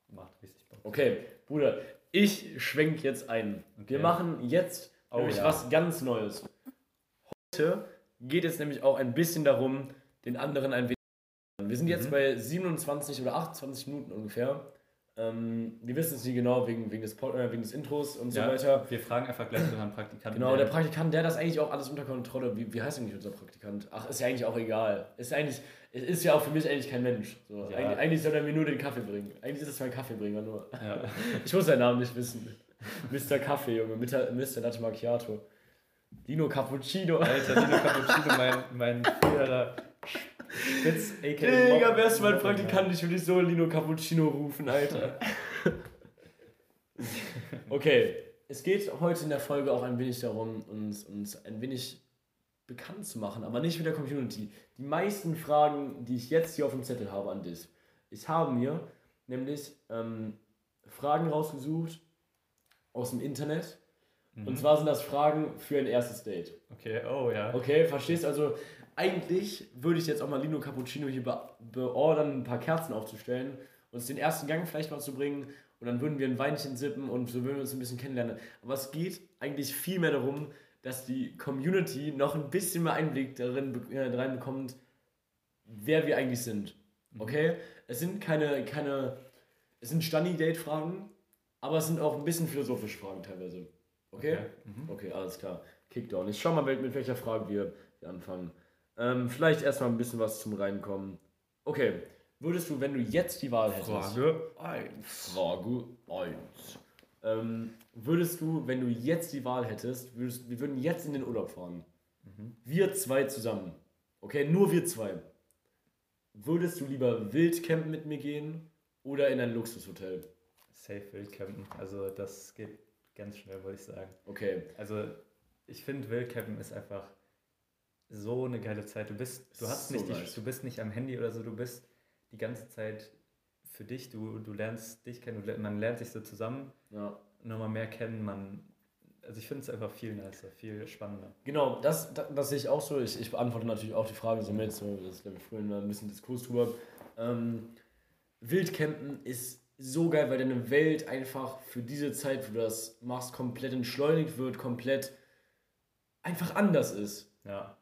macht richtig Bock. Okay, Bruder, ich schwenk jetzt ein. Wir Okay. machen jetzt Oh nämlich ja. was ganz Neues. Heute geht es nämlich auch ein bisschen darum, den anderen ein wenig. Wir sind jetzt Mhm. bei 27 oder 28 Minuten ungefähr. Ähm, wir wissen es nie genau wegen, wegen, des, Pod- äh, wegen des Intros und so Ja, weiter. Wir fragen einfach gleich unseren Praktikanten. Genau, der Praktikant, der hat das eigentlich auch alles unter Kontrolle. Wie, wie heißt eigentlich unser Praktikant? Ach, ist ja eigentlich auch egal. Ist eigentlich, es ist ja auch für mich eigentlich kein Mensch. So, Ja. eigentlich, eigentlich soll er mir nur den Kaffee bringen. Eigentlich ist es mein Kaffeebringer nur. Ja. (laughs) Ich muss seinen Namen nicht wissen. Mr. Kaffee, Junge. Mr. Mr. Latte Macchiato. Dino Cappuccino. Alter, Dino Cappuccino, mein, mein früherer Spitz, a.k.a. Digga, wärst du mein Praktikant, ich würde dich so Lino Cappuccino rufen, Alter. (laughs) Okay, es geht heute in der Folge auch ein wenig darum, uns, uns ein wenig bekannt zu machen, aber nicht mit der Community. Die meisten Fragen, die ich jetzt hier auf dem Zettel habe an dich. Ich habe mir nämlich ähm, Fragen rausgesucht aus dem Internet. Mhm. Und zwar sind das Fragen für ein erstes Date. Okay, oh ja. Okay, verstehst also eigentlich würde ich jetzt auch mal Lino Cappuccino hier be beordern, ein paar Kerzen aufzustellen, uns den ersten Gang vielleicht mal zu bringen und dann würden wir ein Weinchen sippen und so würden wir uns ein bisschen kennenlernen. Aber es geht eigentlich viel mehr darum, dass die Community noch ein bisschen mehr Einblick darin äh, reinbekommt, wer wir eigentlich sind. Okay? Es sind keine, keine, es sind Stani-Date-Fragen, aber es sind auch ein bisschen philosophische Fragen teilweise. Okay? Mhm. Okay, alles klar. Kickdown. Ich schau mal, mit, mit welcher Frage wir anfangen. Ähm, vielleicht erstmal ein bisschen was zum Reinkommen. Okay, würdest du, wenn du jetzt die Wahl hättest. Frage 1. Frage 1. Ähm, würdest du, wenn du jetzt die Wahl hättest, würdest, wir würden jetzt in den Urlaub fahren. Wir zwei zusammen. Okay, nur wir zwei. Würdest du lieber Wildcampen mit mir gehen oder in ein Luxushotel? Safe Wildcampen. Also das geht ganz schnell, würde ich sagen. Okay. Also ich finde Wildcampen ist einfach so eine geile Zeit. Du bist, du hast So nicht, die, du bist nicht am Handy oder so, du bist die ganze Zeit für dich, du, du lernst dich kennen, du, man lernt sich so zusammen, Ja. nochmal mehr kennen, man, also ich finde es einfach viel nicer, viel spannender. Genau, das, das, das sehe ich auch so. Ich, ich beantworte natürlich auch die Frage so mit, so, das glaube ich, vorhin ein bisschen Diskurs drüber. Ähm, Wildcampen ist so geil, weil deine Welt einfach für diese Zeit, wo du das machst, komplett entschleunigt wird, komplett einfach anders ist. Ja,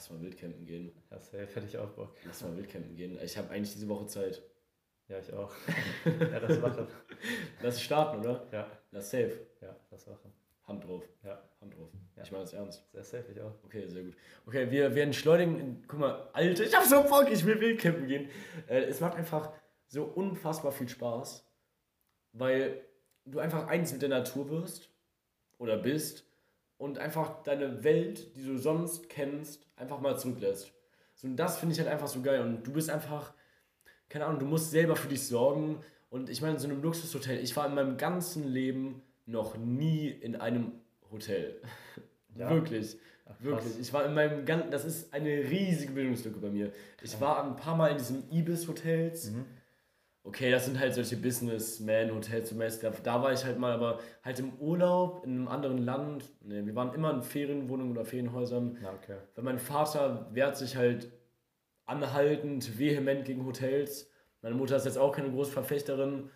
Lass mal Wildcampen gehen. ja safe, hätte ich auch Bock. Lass mal Wildcampen gehen. Ich habe eigentlich diese Woche Zeit. Ja, ich auch. ja, das machen. (laughs) Lass starten, oder? Ja, Lass safe. ja, das machen. Hand drauf. Ja, Hand drauf. Ja. Ich meine das ernst. sehr safe, ich auch. Okay, sehr gut. Okay, wir werden entschleunigen. Guck mal, Alter, ich hab so Bock, ich will Wildcampen gehen. Äh, es macht einfach so unfassbar viel Spaß, weil du einfach eins mit der Natur wirst oder bist und einfach deine Welt, die du sonst kennst, einfach mal zurücklässt. So, und das finde ich halt einfach so geil. Und du bist einfach, keine Ahnung, du musst selber für dich sorgen. Und ich meine, in so einem Luxushotel, ich war in meinem ganzen Leben noch nie in einem Hotel. (laughs) Ja. Wirklich. Ach. Wirklich. Ich war in meinem ganzen, das ist eine riesige Bildungslücke bei mir. Ich war ein paar Mal in diesen Ibis-Hotels. Mhm. Okay, das sind halt solche Businessman-Hotels. Da, da war ich halt mal, aber halt im Urlaub in einem anderen Land. Nee, wir waren immer in Ferienwohnungen oder Ferienhäusern. Na, okay. Weil mein Vater wehrt sich halt anhaltend, vehement gegen Hotels. Meine Mutter ist jetzt auch keine große Verfechterin.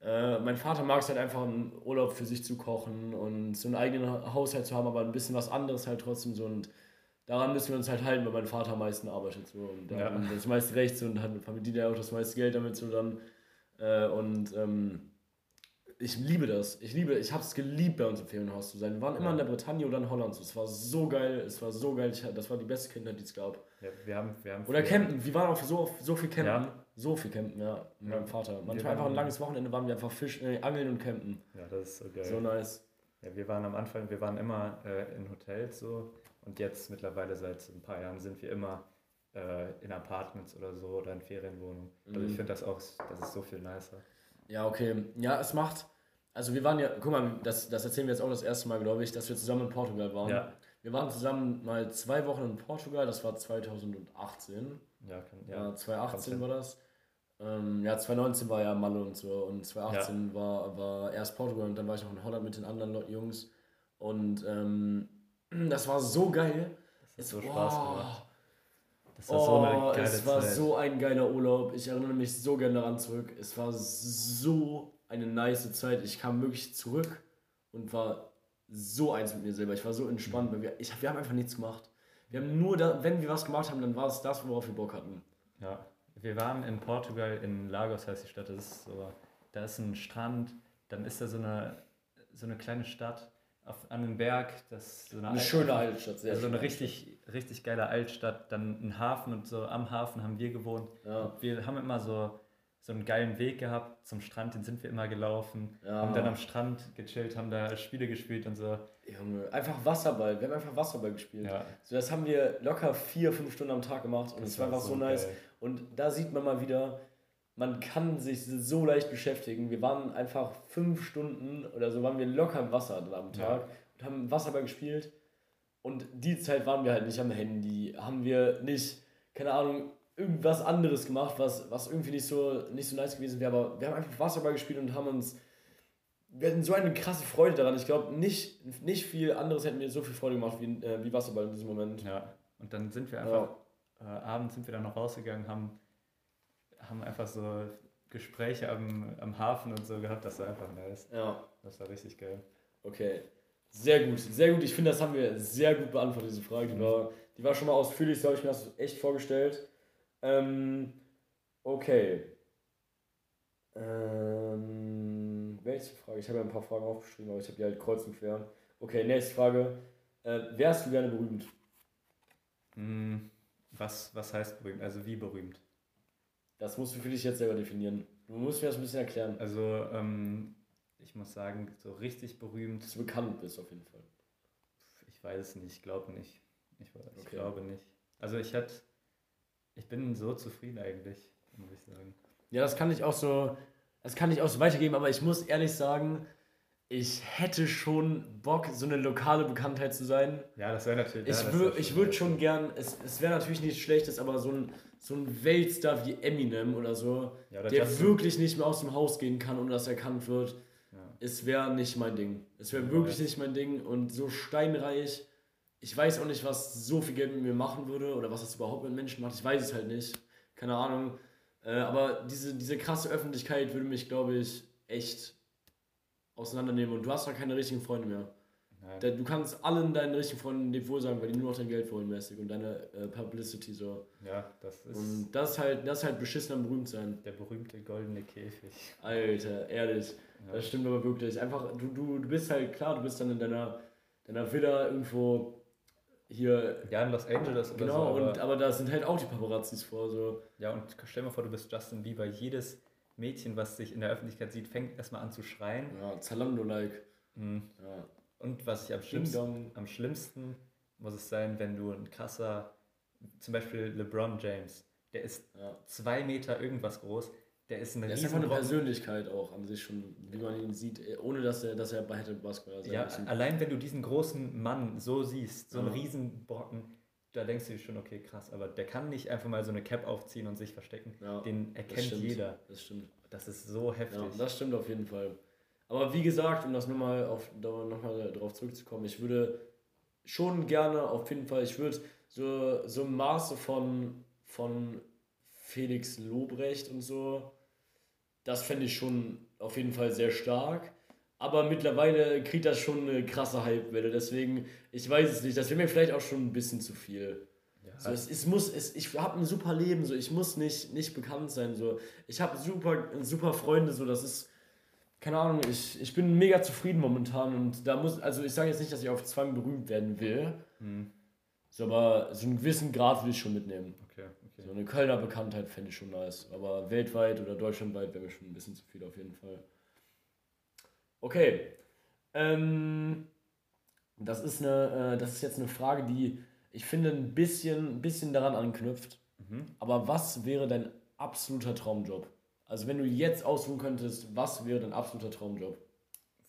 Äh, mein Vater mag es halt einfach, einen Urlaub für sich zu kochen und so einen eigenen Haushalt zu haben, aber ein bisschen was anderes halt trotzdem so. Und daran müssen wir uns halt halten, weil mein Vater am meisten arbeitet so und Ja. dann das meiste Recht so und hat verdient er auch das meiste Geld damit so dann. Äh, und ähm, ich liebe das. Ich liebe, ich habe es geliebt, bei uns im Ferienhaus zu sein. Wir waren immer Ja. in der Bretagne oder in Holland. so. Es war so geil, es war so geil. Ich, das war die beste Kindheit, die es gab. Ja, wir haben, wir haben Oder campen. Wir waren auch so, so viel campen. Ja. So viel campen, ja. Mit Ja. meinem Vater. Manchmal einfach ein langes Wochenende waren wir einfach Fisch, äh, angeln und campen. Ja, das ist so geil. So nice. Ja, wir waren am Anfang, wir waren immer äh, in Hotels so und jetzt mittlerweile seit ein paar Jahren sind wir immer äh, in Apartments oder so oder in Ferienwohnungen. Also ich Mhm. finde das auch, das ist so viel nicer. Ja, okay. Ja, es macht. Also wir waren ja, guck mal, das, das erzählen wir jetzt auch das erste Mal, glaube ich, dass wir zusammen in Portugal waren. Ja, Wir waren zusammen mal zwei Wochen in Portugal, das war 2018. ja, kann, Ja, ja. 2018 kommt war das. Ähm, ja, 2019 war ja Malle und so und 2018 war, war erst Portugal und dann war ich auch in Holland mit den anderen Jungs. Und ähm, das war so geil. Das hat so Spaß Wow. gemacht. Das war so eine Oh, geile es war Zeit. so ein geiler Urlaub. Ich erinnere mich so gerne daran zurück. Es war so eine nice Zeit. Ich kam wirklich zurück und war so eins mit mir selber. Ich war so entspannt. Weil wir, ich, wir haben einfach nichts gemacht. Wir haben nur, da, wenn wir was gemacht haben, dann war es das, worauf wir Bock hatten. Ja, wir waren in Portugal, in Lagos heißt die Stadt, das ist so, da ist ein Strand, dann ist da so eine, so eine kleine Stadt auf, an einem Berg, das ist so eine, Eine Alt- schöne Altstadt, sehr also so eine richtig, richtig geile Altstadt, dann ein Hafen und so am Hafen haben wir gewohnt. Ja. Wir haben immer so, so einen geilen Weg gehabt zum Strand, den sind wir immer gelaufen, Ja. haben dann am Strand gechillt, haben da Spiele gespielt und so. Junge, einfach Wasserball. Wir haben einfach Wasserball gespielt. Ja, So, das haben wir locker vier, fünf Stunden am Tag gemacht und Das es war einfach so so nice. Und da sieht man mal wieder, man kann sich so leicht beschäftigen. Wir waren einfach fünf Stunden oder so waren wir locker im Wasser am Ja. Tag und haben Wasserball gespielt. Und die Zeit waren wir halt nicht am Handy, haben wir nicht, keine Ahnung, irgendwas anderes gemacht, was, was irgendwie nicht so, nicht so nice gewesen wäre. Aber wir haben einfach Wasserball gespielt und haben uns, wir hatten so eine krasse Freude daran. Ich glaube, nicht, nicht viel anderes hätten mir so viel Freude gemacht wie, äh, wie Wasserball in diesem Moment. Ja, und dann sind wir einfach, äh, abends sind wir dann noch rausgegangen, haben, haben einfach so Gespräche am, am Hafen und so gehabt, das war einfach nice. Ja. Das war richtig geil. Okay, sehr gut, sehr gut. Ich finde, das haben wir sehr gut beantwortet, diese Frage. Die, Mhm. war, die war schon mal ausführlich, so habe ich mir das echt vorgestellt. Ähm, okay. Ähm, welche Frage? Ich habe ja ein paar Fragen aufgeschrieben, aber ich habe die halt kreuz und quer. Okay, nächste Frage. Äh, wärst du gerne berühmt? Hm, was, was heißt berühmt? Also wie berühmt? Das musst du für dich jetzt selber definieren. Du musst mir das ein bisschen erklären. Also, ähm, ich muss sagen, so richtig berühmt. Dass du bekannt bist auf jeden Fall. Ich weiß es nicht, ich glaube nicht. Ich, ich okay. glaube nicht. Also ich hätte, ich bin so zufrieden eigentlich, muss ich sagen. Ja, das kann ich auch so, das kann ich auch so weitergeben, aber ich muss ehrlich sagen, ich hätte schon Bock, so eine lokale Bekanntheit zu sein. Ja, das wäre natürlich. Ich, ja, wür, ich würde schon gern, es, es wäre natürlich nichts Schlechtes, aber so ein, so ein Weltstar wie Eminem oder so, ja, der Justin. wirklich nicht mehr aus dem Haus gehen kann, ohne dass er erkannt wird, ja. es wäre nicht mein Ding. Es wäre wirklich nicht mein Ding und so steinreich. Ich weiß auch nicht, was so viel Geld mit mir machen würde oder was das überhaupt mit Menschen macht. Ich weiß es halt nicht. Keine Ahnung. Äh, aber diese, diese krasse Öffentlichkeit würde mich, glaube ich, echt auseinandernehmen und du hast dann keine richtigen Freunde mehr. Nein. Du kannst allen deinen richtigen Freunden dem wohl sagen, weil die nur noch dein Geld wollen mäßig und deine äh, Publicity so. Ja, das ist. Und das halt, das halt beschissen am berühmt sein. Der berühmte goldene Käfig. Alter, ehrlich. Ja. Das stimmt aber wirklich. Einfach, du, du, du bist halt klar, du bist dann in deiner, deiner Villa irgendwo hier. Ja, in Los Angeles oder genau, so. Genau, aber, aber da sind halt auch die Paparazzis vor. So. Ja, und stell dir mal vor, du bist Justin Bieber. Jedes Mädchen, was sich in der Öffentlichkeit sieht, fängt erstmal an zu schreien. Ja, Zalando-like. Mhm. Ja. Und was ich am schlimmsten, am schlimmsten muss es sein, wenn du ein krasser, zum Beispiel LeBron James, der ist ja. zwei Meter irgendwas groß, der ist eine der ist einfach eine Persönlichkeit auch an sich schon, wie man ihn sieht, ohne dass er, dass er bei Basketball sein Ja, allein wenn du diesen großen Mann so siehst, so ja. einen Riesenbrocken, da denkst du dir schon, okay, krass, aber der kann nicht einfach mal so eine Cap aufziehen und sich verstecken. Ja, Den erkennt das jeder. Das stimmt. Das ist so heftig. Ja, das stimmt auf jeden Fall. Aber wie gesagt, um das nochmal auf, noch mal darauf zurückzukommen, ich würde schon gerne auf jeden Fall, ich würde so, so ein Maße von, von Felix Lobrecht und so, das fände ich schon auf jeden Fall sehr stark. Aber mittlerweile kriegt das schon eine krasse Hypewelle. Deswegen, ich weiß es nicht. Das wäre mir vielleicht auch schon ein bisschen zu viel. Ja. So, es, es muss, es, ich habe ein super Leben, so ich muss nicht, nicht bekannt sein. So. Ich habe super, super Freunde, so das ist. Keine Ahnung, ich, ich bin mega zufrieden momentan und da muss, also ich sage jetzt nicht, dass ich auf Zwang berühmt werden will, hm. so, aber so einen gewissen Grad will ich schon mitnehmen. Okay, okay. So eine Kölner Bekanntheit fände ich schon nice, aber weltweit oder deutschlandweit wäre mir schon ein bisschen zu viel auf jeden Fall. Okay. Ähm, das, ist eine, äh, das ist jetzt eine Frage, die ich finde ein bisschen, ein bisschen daran anknüpft. Mhm. Aber was wäre dein absoluter Traumjob? Also wenn du jetzt ausruhen könntest, was wäre dein absoluter Traumjob?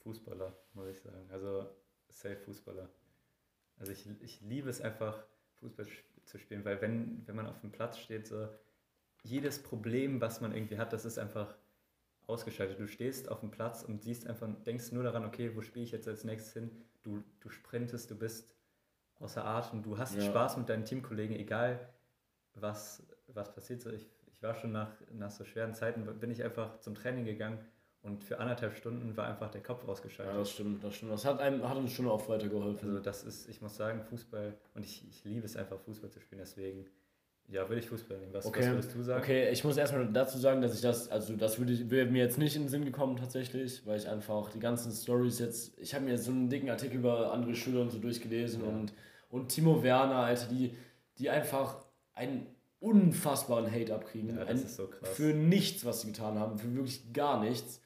Fußballer, muss ich sagen. Also safe Fußballer. Also ich, ich liebe es einfach, Fußball zu spielen, weil wenn, wenn man auf dem Platz steht, so jedes Problem, was man irgendwie hat, das ist einfach ausgeschaltet. Du stehst auf dem Platz und siehst einfach, denkst nur daran, okay, wo spiele ich jetzt als nächstes hin? Du, du sprintest, du bist außer Atem, du hast ja. Spaß mit deinen Teamkollegen, egal was, was passiert. Ich, ich war schon nach, nach so schweren Zeiten, bin ich einfach zum Training gegangen und für anderthalb Stunden war einfach der Kopf ausgeschaltet. Ja, das stimmt, das stimmt. Das hat, einem, hat uns schon auch weitergeholfen. Also das ist, ich muss sagen, Fußball, und ich, ich liebe es einfach, Fußball zu spielen, deswegen ja, würde ich Fußball nehmen. Was, okay. was würdest du sagen? Okay, ich muss erstmal dazu sagen, dass ich das, also das würde wäre mir jetzt nicht in den Sinn gekommen tatsächlich, weil ich einfach die ganzen Stories jetzt, ich habe mir jetzt so einen dicken Artikel über andere Schüler und so durchgelesen ja. und, und Timo Werner, Alter, die, die einfach einen unfassbaren Hate abkriegen. Ja, das ist so krass. Für nichts, was sie getan haben, für wirklich gar nichts.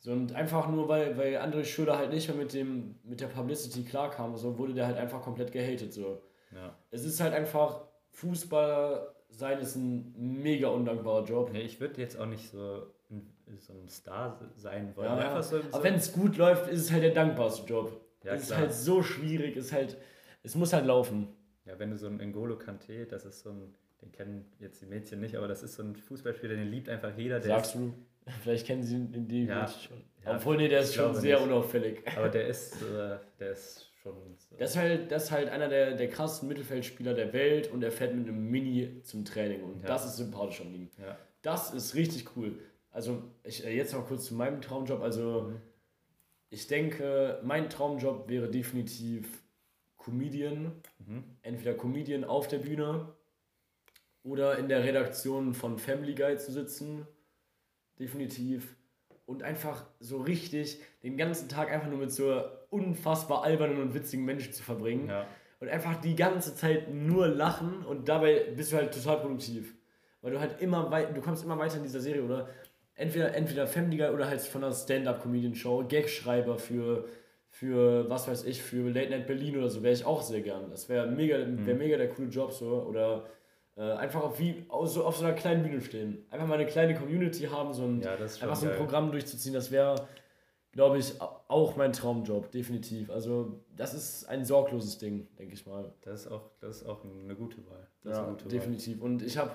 So, und einfach nur, weil, weil André Schüler halt nicht mehr mit, dem, mit der Publicity klarkam, so wurde der halt einfach komplett gehatet. So. Ja. Es ist halt einfach Fußballer sein ist ein mega undankbarer Job. Nee, ich würde jetzt auch nicht so ein, so ein Star sein wollen. Ja. So, so Aber wenn es gut läuft, ist es halt der dankbarste Job. Ja, es ist halt so schwierig, ist halt, es muss halt laufen. Ja, wenn du so ein N'Golo Kante, das ist so ein, den kennen jetzt die Mädchen nicht, aber das ist so ein Fußballspieler, den liebt einfach jeder. Sagst du? (laughs) Vielleicht kennen sie den die ja, schon. Ja, Obwohl, nee, der ist schon sehr nicht. unauffällig. Aber der (laughs) ist, äh, der ist schon. So. Das, ist halt, das ist halt einer der, der krassesten Mittelfeldspieler der Welt und er fährt mit einem Mini zum Training und ja. das ist sympathisch an ihm. Ja. Das ist richtig cool. Also, ich, äh, jetzt noch kurz zu meinem Traumjob. Also, mhm. ich denke, mein Traumjob wäre definitiv Comedian. Mhm. Entweder Comedian auf der Bühne oder in der Redaktion von Family Guy zu sitzen. Definitiv und einfach so richtig den ganzen Tag einfach nur mit so unfassbar albernen und witzigen Menschen zu verbringen. Ja. Und einfach die ganze Zeit nur lachen und dabei bist du halt total produktiv. weil du halt immer weit, du kommst immer weiter in dieser Serie oder entweder, entweder Family Guy oder halt von einer Stand-Up-Comedian-Show, Gagschreiber für, für, was weiß ich, für Late Night Berlin oder so, wäre ich auch sehr gern. Das wäre mega, wär mega der coole Job so. Oder einfach auf, wie, auf, so, auf so einer kleinen Bühne stehen. Einfach mal eine kleine Community haben, so ein, Ja, einfach so ein geil. Programm durchzuziehen, das wäre, glaube ich, auch mein Traumjob, definitiv. Also, das ist ein sorgloses Ding, denke ich mal. Das ist auch, das ist auch eine gute Wahl. Das ist Ja, eine gute Wahl. definitiv. Und ich habe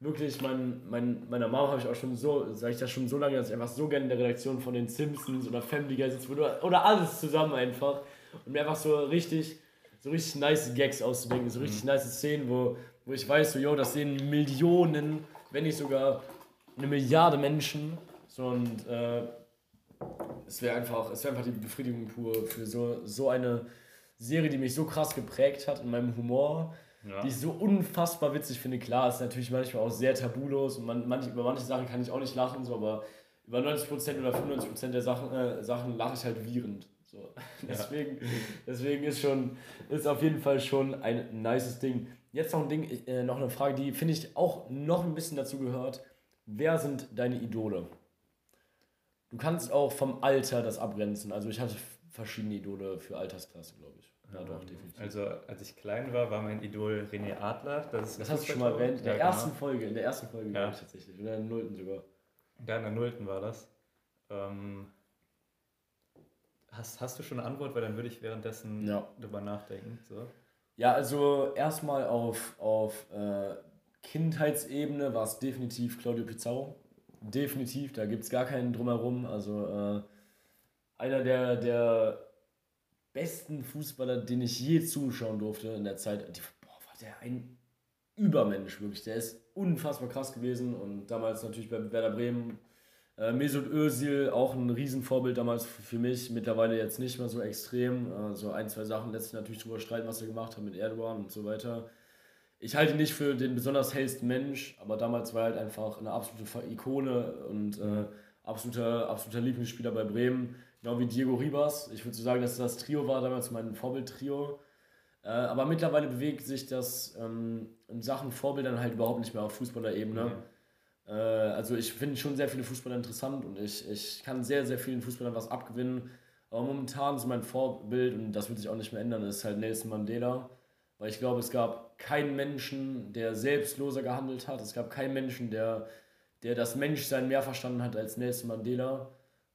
wirklich, mein, mein, meiner Mama habe ich auch schon so, sage ich das schon so lange, dass ich einfach so gerne in der Redaktion von den Simpsons oder Family Guy sitze, oder, oder alles zusammen einfach. Und mir einfach so richtig, so richtig nice Gags auszudenken, so Mhm. richtig nice Szenen, wo, wo ich weiß, so, yo, das sehen Millionen, wenn nicht sogar eine Milliarde Menschen. So und äh, es wäre einfach, es wäre einfach die Befriedigung pur für so, so eine Serie, die mich so krass geprägt hat in meinem Humor, Ja. die ich so unfassbar witzig finde. Klar, ist natürlich manchmal auch sehr tabulos und man, manch, über manche Sachen kann ich auch nicht lachen, so, aber über 90% oder 95% der Sachen, äh, Sachen lache ich halt wiehernd. So. (laughs) Deswegen, deswegen ist schon, ist auf jeden Fall schon ein nices Ding. Jetzt noch ein Ding, äh, noch eine Frage, die finde ich auch noch ein bisschen dazu gehört. Wer sind deine Idole? Du kannst auch vom Alter das abgrenzen. Also ich hatte verschiedene Idole für Altersklasse, glaube ich. Ja, doch, Ähm, definitiv. Also, als ich klein war, war mein Idol René Adler. Das, ist Das hast du schon mal erwähnt. In der Ja, ersten genau. Folge, in der ersten Folge, Ja. glaube ich tatsächlich. In der nullten sogar. Da in der Nullten war das. Ähm, hast, hast du schon eine Antwort? Weil dann würde ich währenddessen Ja. drüber nachdenken. So. Ja, also erstmal auf, auf äh, Kindheitsebene war es definitiv Claudio Pizarro. Definitiv, da gibt es gar keinen drumherum. Also äh, einer der, der besten Fußballer, den ich je zuschauen durfte in der Zeit. Boah, war der ein Übermensch, wirklich. Der ist unfassbar krass gewesen und damals natürlich bei Werder Bremen. Äh, Mesut Özil, auch ein Riesenvorbild damals für mich, mittlerweile jetzt nicht mehr so extrem. Äh, so ein, zwei Sachen lässt sich natürlich drüber streiten, was er gemacht hat mit Erdogan und so weiter. Ich halte ihn nicht für den besonders hellsten Mensch, aber damals war er halt einfach eine absolute Ikone und äh, absoluter, absoluter Lieblingsspieler bei Bremen. Genau wie Diego Ribas. Ich würde so sagen, dass das Trio war damals mein Vorbildtrio. Äh, aber mittlerweile bewegt sich das ähm, in Sachen Vorbildern halt überhaupt nicht mehr auf Fußballerebene. Okay. Äh, also ich finde schon sehr viele Fußballer interessant und ich, ich kann sehr, sehr vielen Fußballern was abgewinnen. Aber momentan so mein Vorbild, und das wird sich auch nicht mehr ändern, ist halt Nelson Mandela. Weil ich glaube, es gab keinen Menschen, der selbstloser gehandelt hat. Es gab keinen Menschen, der, der das Menschsein mehr verstanden hat als Nelson Mandela.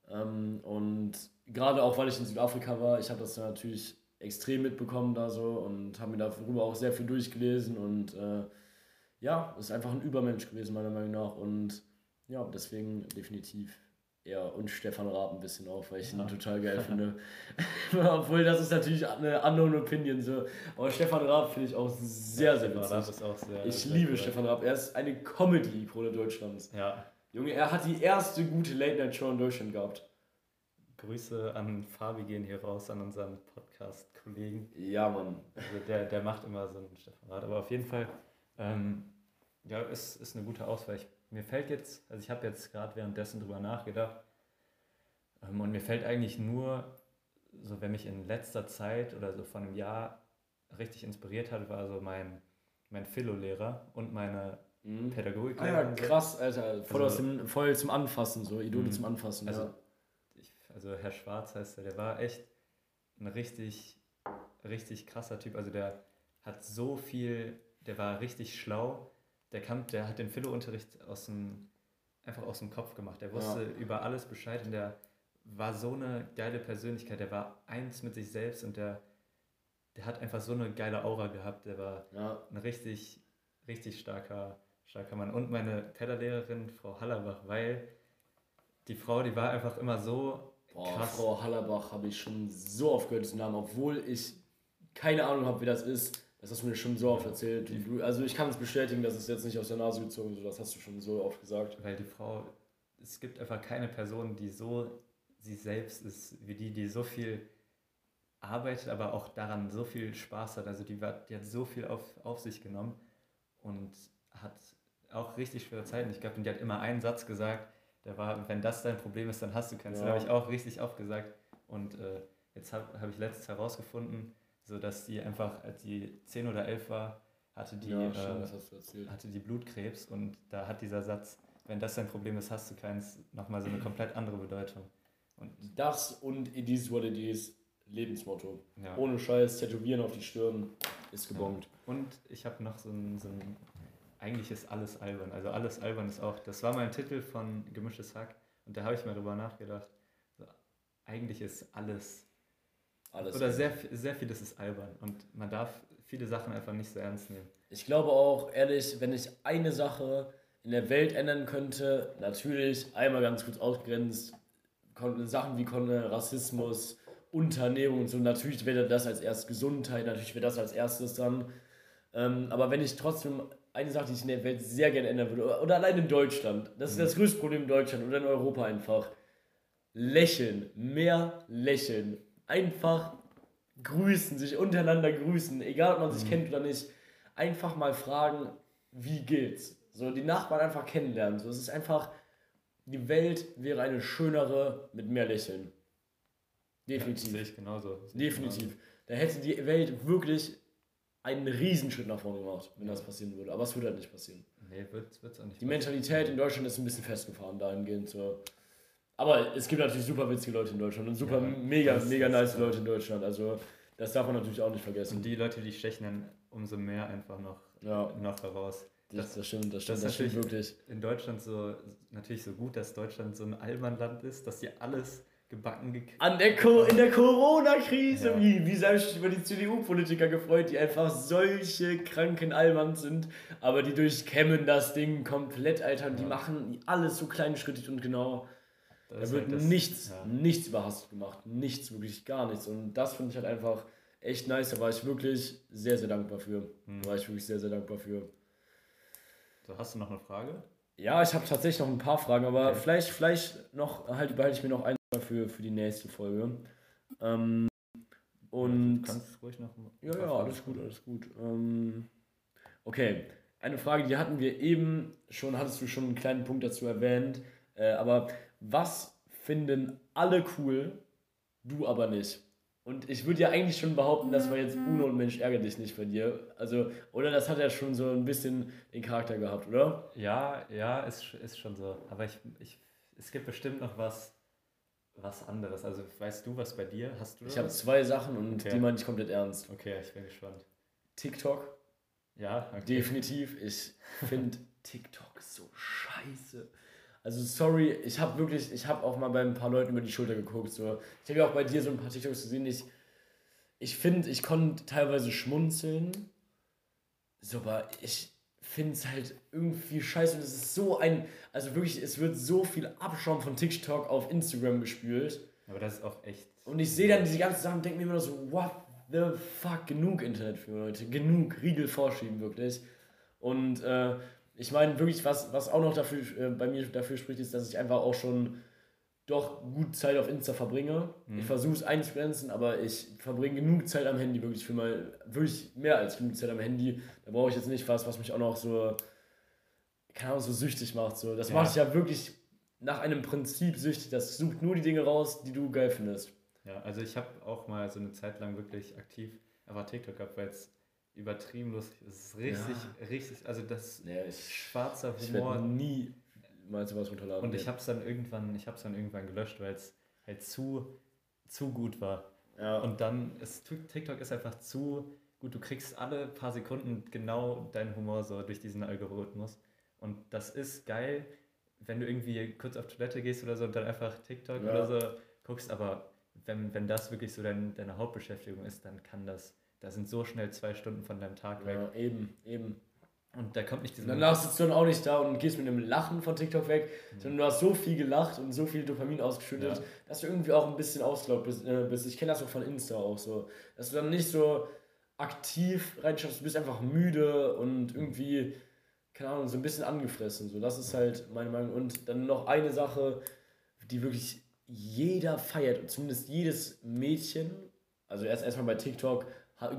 Ähm, und gerade auch, weil ich in Südafrika war, ich habe das natürlich extrem mitbekommen da so und habe mir darüber auch sehr viel durchgelesen und äh, ja, ist einfach ein Übermensch gewesen, meiner Meinung nach. Und ja, deswegen definitiv er und Stefan Raab ein bisschen auf, weil ich ihn Ja. total geil (laughs) finde. (laughs) Obwohl, das ist natürlich eine unknown opinion. So. Aber Stefan Raab finde ich auch sehr, sehr Stefan witzig. Raab ist auch sehr. Ich sehr liebe cool. Stefan Raab. Er ist eine Comedy-Ikone Deutschlands. Ja. Junge, er hat die erste gute Late-Night-Show in Deutschland gehabt. Grüße an Fabi gehen hier raus, an unseren Podcast-Kollegen. Ja, Mann. Also der, der macht immer so einen Stefan Raab. Aber auf jeden Fall, ähm, ja, ist, ist eine gute Auswahl. Ich, mir fällt jetzt, also ich habe jetzt gerade währenddessen drüber nachgedacht ähm, und mir fällt eigentlich nur, so wenn mich in letzter Zeit oder so von einem Jahr richtig inspiriert hat, war so mein, mein Philo-Lehrer und meine Mhm. Pädagogik. Ah ja, krass, Alter. Voll, Also- aus dem, voll zum Anfassen, so Idole Mhm. zum Anfassen. Also, ja. ich, also Herr Schwarz heißt er, der war echt ein richtig, richtig krasser Typ. Also der hat so viel, der war richtig schlau. Der, kann, der hat den Philo-Unterricht aus dem, einfach aus dem Kopf gemacht. Der wusste über alles Bescheid und der war so eine geile Persönlichkeit. Der war eins mit sich selbst und der, der hat einfach so eine geile Aura gehabt. Der war ja. ein richtig, richtig starker, starker Mann. Und meine Pedallehrerin, Frau Hallerbach, weil die Frau, die war einfach immer so Boah, krass. Frau Hallerbach habe ich schon so oft gehört, diesen Namen, obwohl ich keine Ahnung habe, wer das ist. Das hast du mir schon so oft erzählt. Du, also ich kann es bestätigen, das ist jetzt nicht aus der Nase gezogen, so das hast du schon so oft gesagt. Weil die Frau, es gibt einfach keine Person, die so sie selbst ist, wie die, die so viel arbeitet, aber auch daran so viel Spaß hat. Also die, war, die hat so viel auf, auf sich genommen und hat auch richtig schwere Zeiten. Ich glaube, die hat immer einen Satz gesagt, der war, wenn das dein Problem ist, dann hast du keins. Ja. Den habe ich auch richtig oft gesagt. Und äh, jetzt habe hab ich letztens herausgefunden, so dass die einfach, als sie 10 oder 11 war, hatte die, Ja, stimmt, äh, hatte die Blutkrebs und da hat dieser Satz, wenn das dein Problem ist, hast du keins, nochmal so eine komplett andere Bedeutung. Und Das und it is what it is, Lebensmotto. ja. Ohne Scheiß, tätowieren auf die Stirn, ist gebongt. Und ich habe noch so ein, so ein, eigentlich ist alles albern. Also alles albern ist auch, das war mein Titel von Gemischtes Hack und da habe ich mal drüber nachgedacht. So, eigentlich ist alles, Alles. oder sehr, sehr vieles ist albern und man darf viele Sachen einfach nicht so ernst nehmen. Ich glaube auch, ehrlich, wenn ich eine Sache in der Welt ändern könnte, natürlich einmal ganz kurz ausgrenzt, Sachen wie Rassismus, Unternehmung und so, natürlich wäre das als erstes Gesundheit, natürlich wäre das als erstes dann. Ähm, aber wenn ich trotzdem eine Sache, die ich in der Welt sehr gerne ändern würde, oder, oder allein in Deutschland, das ist das größte Problem in Deutschland oder in Europa einfach, lächeln, mehr lächeln, einfach grüßen, sich untereinander grüßen, egal ob man sich kennt oder nicht, einfach mal fragen, wie geht's? So, die Nachbarn einfach kennenlernen. So, es ist einfach, die Welt wäre eine schönere mit mehr Lächeln. Definitiv. Sehe ich genauso. Sehe Definitiv. Da hätte die Welt wirklich einen Riesenschritt nach vorne gemacht, wenn das passieren würde. Aber es würde halt nicht passieren. genauso. Nee, wird es auch nicht. Die Mentalität in Deutschland ist ein bisschen festgefahren dahingehend. So. Aber es gibt natürlich super witzige Leute in Deutschland und super Ja, mega, mega nice Leute in Deutschland. Also das darf man natürlich auch nicht vergessen. Und die Leute, die stechen dann umso mehr einfach noch, Ja, noch heraus. das, das stimmt, das stimmt, das das, ist stimmt wirklich. in Deutschland so natürlich so gut, dass Deutschland so ein Allmannland ist, dass die alles gebacken gekriegt An der Co in der Corona-Krise, Ja. wie, wie habe ich über die CDU-Politiker gefreut, die einfach solche kranken Allmann sind, aber die durchkämmen das Ding komplett, Alter, und die Ja. machen alles so kleinschrittig und genau. Das Da wird halt nichts, ja. nichts überhastet gemacht. Nichts, wirklich gar nichts. Und das finde ich halt einfach echt nice. Da war ich wirklich sehr, sehr dankbar für. Hm. Da war ich wirklich sehr, sehr dankbar für. So, hast du noch eine Frage? Ja, ich habe tatsächlich noch ein paar Fragen, aber Okay. vielleicht, vielleicht noch, halt behalte ich mir noch ein für, für die nächste Folge. Ähm, und. du kannst ruhig noch. Ja, ja, alles gut, alles gut. Ähm, okay, eine Frage, die hatten wir eben schon, hattest du schon einen kleinen Punkt dazu erwähnt. Äh, aber was finden alle cool, du aber nicht? Und ich würde ja eigentlich schon behaupten, das war jetzt Uno und Mensch ärgere dich nicht bei dir. Also, oder das hat ja schon so ein bisschen den Charakter gehabt, oder? Ja, ja, ist, ist schon so. Aber ich, ich, es gibt bestimmt noch was, was anderes. Also weißt du, was bei dir? Hast du Ich habe zwei Sachen und Okay. die meine ich komplett ernst. Okay, ich bin gespannt. TikTok, Ja, okay. Definitiv. Ich (laughs) finde TikTok so scheiße. Also sorry, ich habe wirklich, ich habe auch mal bei ein paar Leuten über die Schulter geguckt. So. Ich habe ja auch bei dir so ein paar TikToks gesehen. Ich, ich finde, ich konnte teilweise schmunzeln. So, aber ich finde es halt irgendwie scheiße. Und es ist so ein, also wirklich, es wird so viel Abschaum von TikTok auf Instagram gespült. Aber das ist auch echt. Und ich sehe dann diese ganzen Sachen und denke mir immer so, what the fuck, genug Internet für Leute, genug Riegel vorschieben, wirklich. Und äh, ich meine wirklich, was, was auch noch dafür, äh, bei mir dafür spricht, ist, dass ich einfach auch schon doch gut Zeit auf Insta verbringe. Mhm. Ich versuche es einzugrenzen, aber ich verbringe genug Zeit am Handy, wirklich für mal, wirklich mehr als genug Zeit am Handy. Da brauche ich jetzt nicht was, was mich auch noch so, keine Ahnung, so süchtig macht. So. Das Ja. macht dich ja wirklich nach einem Prinzip süchtig. Das sucht nur die Dinge raus, die du geil findest. Ja, also ich habe auch mal so eine Zeit lang wirklich aktiv einfach TikTok gehabt, weil es übertrieben lustig. Es ist richtig, richtig, also das Nee, ich, schwarzer ich Humor. nie mal sowas runterladen. Und ich habe es dann irgendwann, ich habe es dann irgendwann gelöscht, weil es halt zu, zu gut war. ja. Und dann ist TikTok ist einfach zu gut. Du kriegst alle paar Sekunden genau deinen Humor so durch diesen Algorithmus. Und das ist geil, wenn du irgendwie kurz auf Toilette gehst oder so und dann einfach TikTok Ja. oder so guckst. Aber wenn, wenn das wirklich so dein, deine Hauptbeschäftigung ist, dann kann das, da sind so schnell zwei Stunden von deinem Tag weg. ja, eben, eben. Und da kommt nicht dieser. danach sitzt du dann auch nicht da und gehst mit einem Lachen von TikTok weg, sondern du hast so viel gelacht und so viel Dopamin ausgeschüttet, Ja. dass du irgendwie auch ein bisschen ausgelaugt bist. Äh. Ich kenne das auch von Insta auch so. Dass du dann nicht so aktiv reinschaust, du bist einfach müde und irgendwie, keine Ahnung, so ein bisschen angefressen. So. Das ist halt meine Meinung. Und dann noch eine Sache, die wirklich jeder feiert, zumindest jedes Mädchen, also erst erstmal bei TikTok,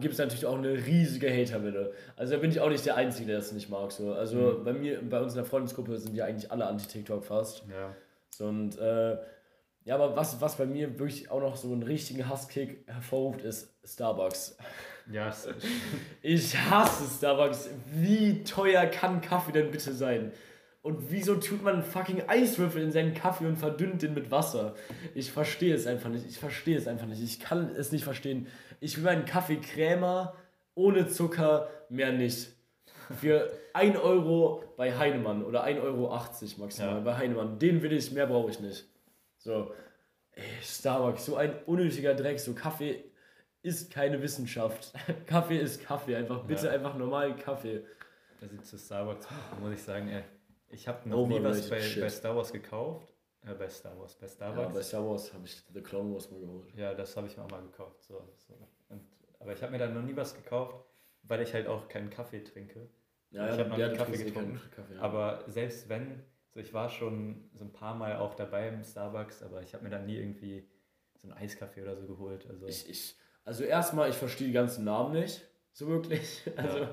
gibt es natürlich auch eine riesige Haterwelle. Also da bin ich auch nicht der Einzige, der das nicht mag. So. Also bei mir, bei uns in der Freundesgruppe sind ja eigentlich alle anti-TikTok fast. Ja. So, und äh, Ja, aber was, was bei mir wirklich auch noch so einen richtigen Hasskick hervorruft, ist Starbucks. Ja, es- (laughs) Ich hasse Starbucks. Wie teuer kann Kaffee denn bitte sein? Und wieso tut man fucking Eiswürfel in seinen Kaffee und verdünnt den mit Wasser? Ich verstehe es einfach nicht. Ich verstehe es einfach nicht. Ich kann es nicht verstehen. Ich will meinen Kaffee Krämer ohne Zucker, mehr nicht. Für (laughs) 1 Euro bei Heinemann oder 1,80 Euro maximal Ja. bei Heinemann. Den will ich, mehr brauche ich nicht. So. Ey, Starbucks, so ein unnötiger Dreck. So Kaffee ist keine Wissenschaft. (laughs) Kaffee ist Kaffee. Einfach bitte Ja. einfach normalen Kaffee. Also zu Star Wars muss ich sagen, ey, ich habe noch nie was bei, bei Star Wars gekauft. Äh, bei Star Wars, bei Ja, Starbucks. bei Star Wars habe ich The Clone Wars mal geholt. Ja, das habe ich mir auch mal gekauft. So, so. Und, aber ich habe mir dann noch nie was gekauft, weil ich halt auch keinen Kaffee trinke. Ja, Ich ja, hab noch nie Kaffee Kaffee getrunken, Kaffee, ja. Aber selbst wenn, so ich war schon so ein paar Mal auch dabei im Starbucks, aber ich habe mir dann nie irgendwie so einen Eiskaffee oder so geholt. Also Ich, ich, also erstmal, ich verstehe die ganzen Namen nicht. So wirklich. (laughs) Also,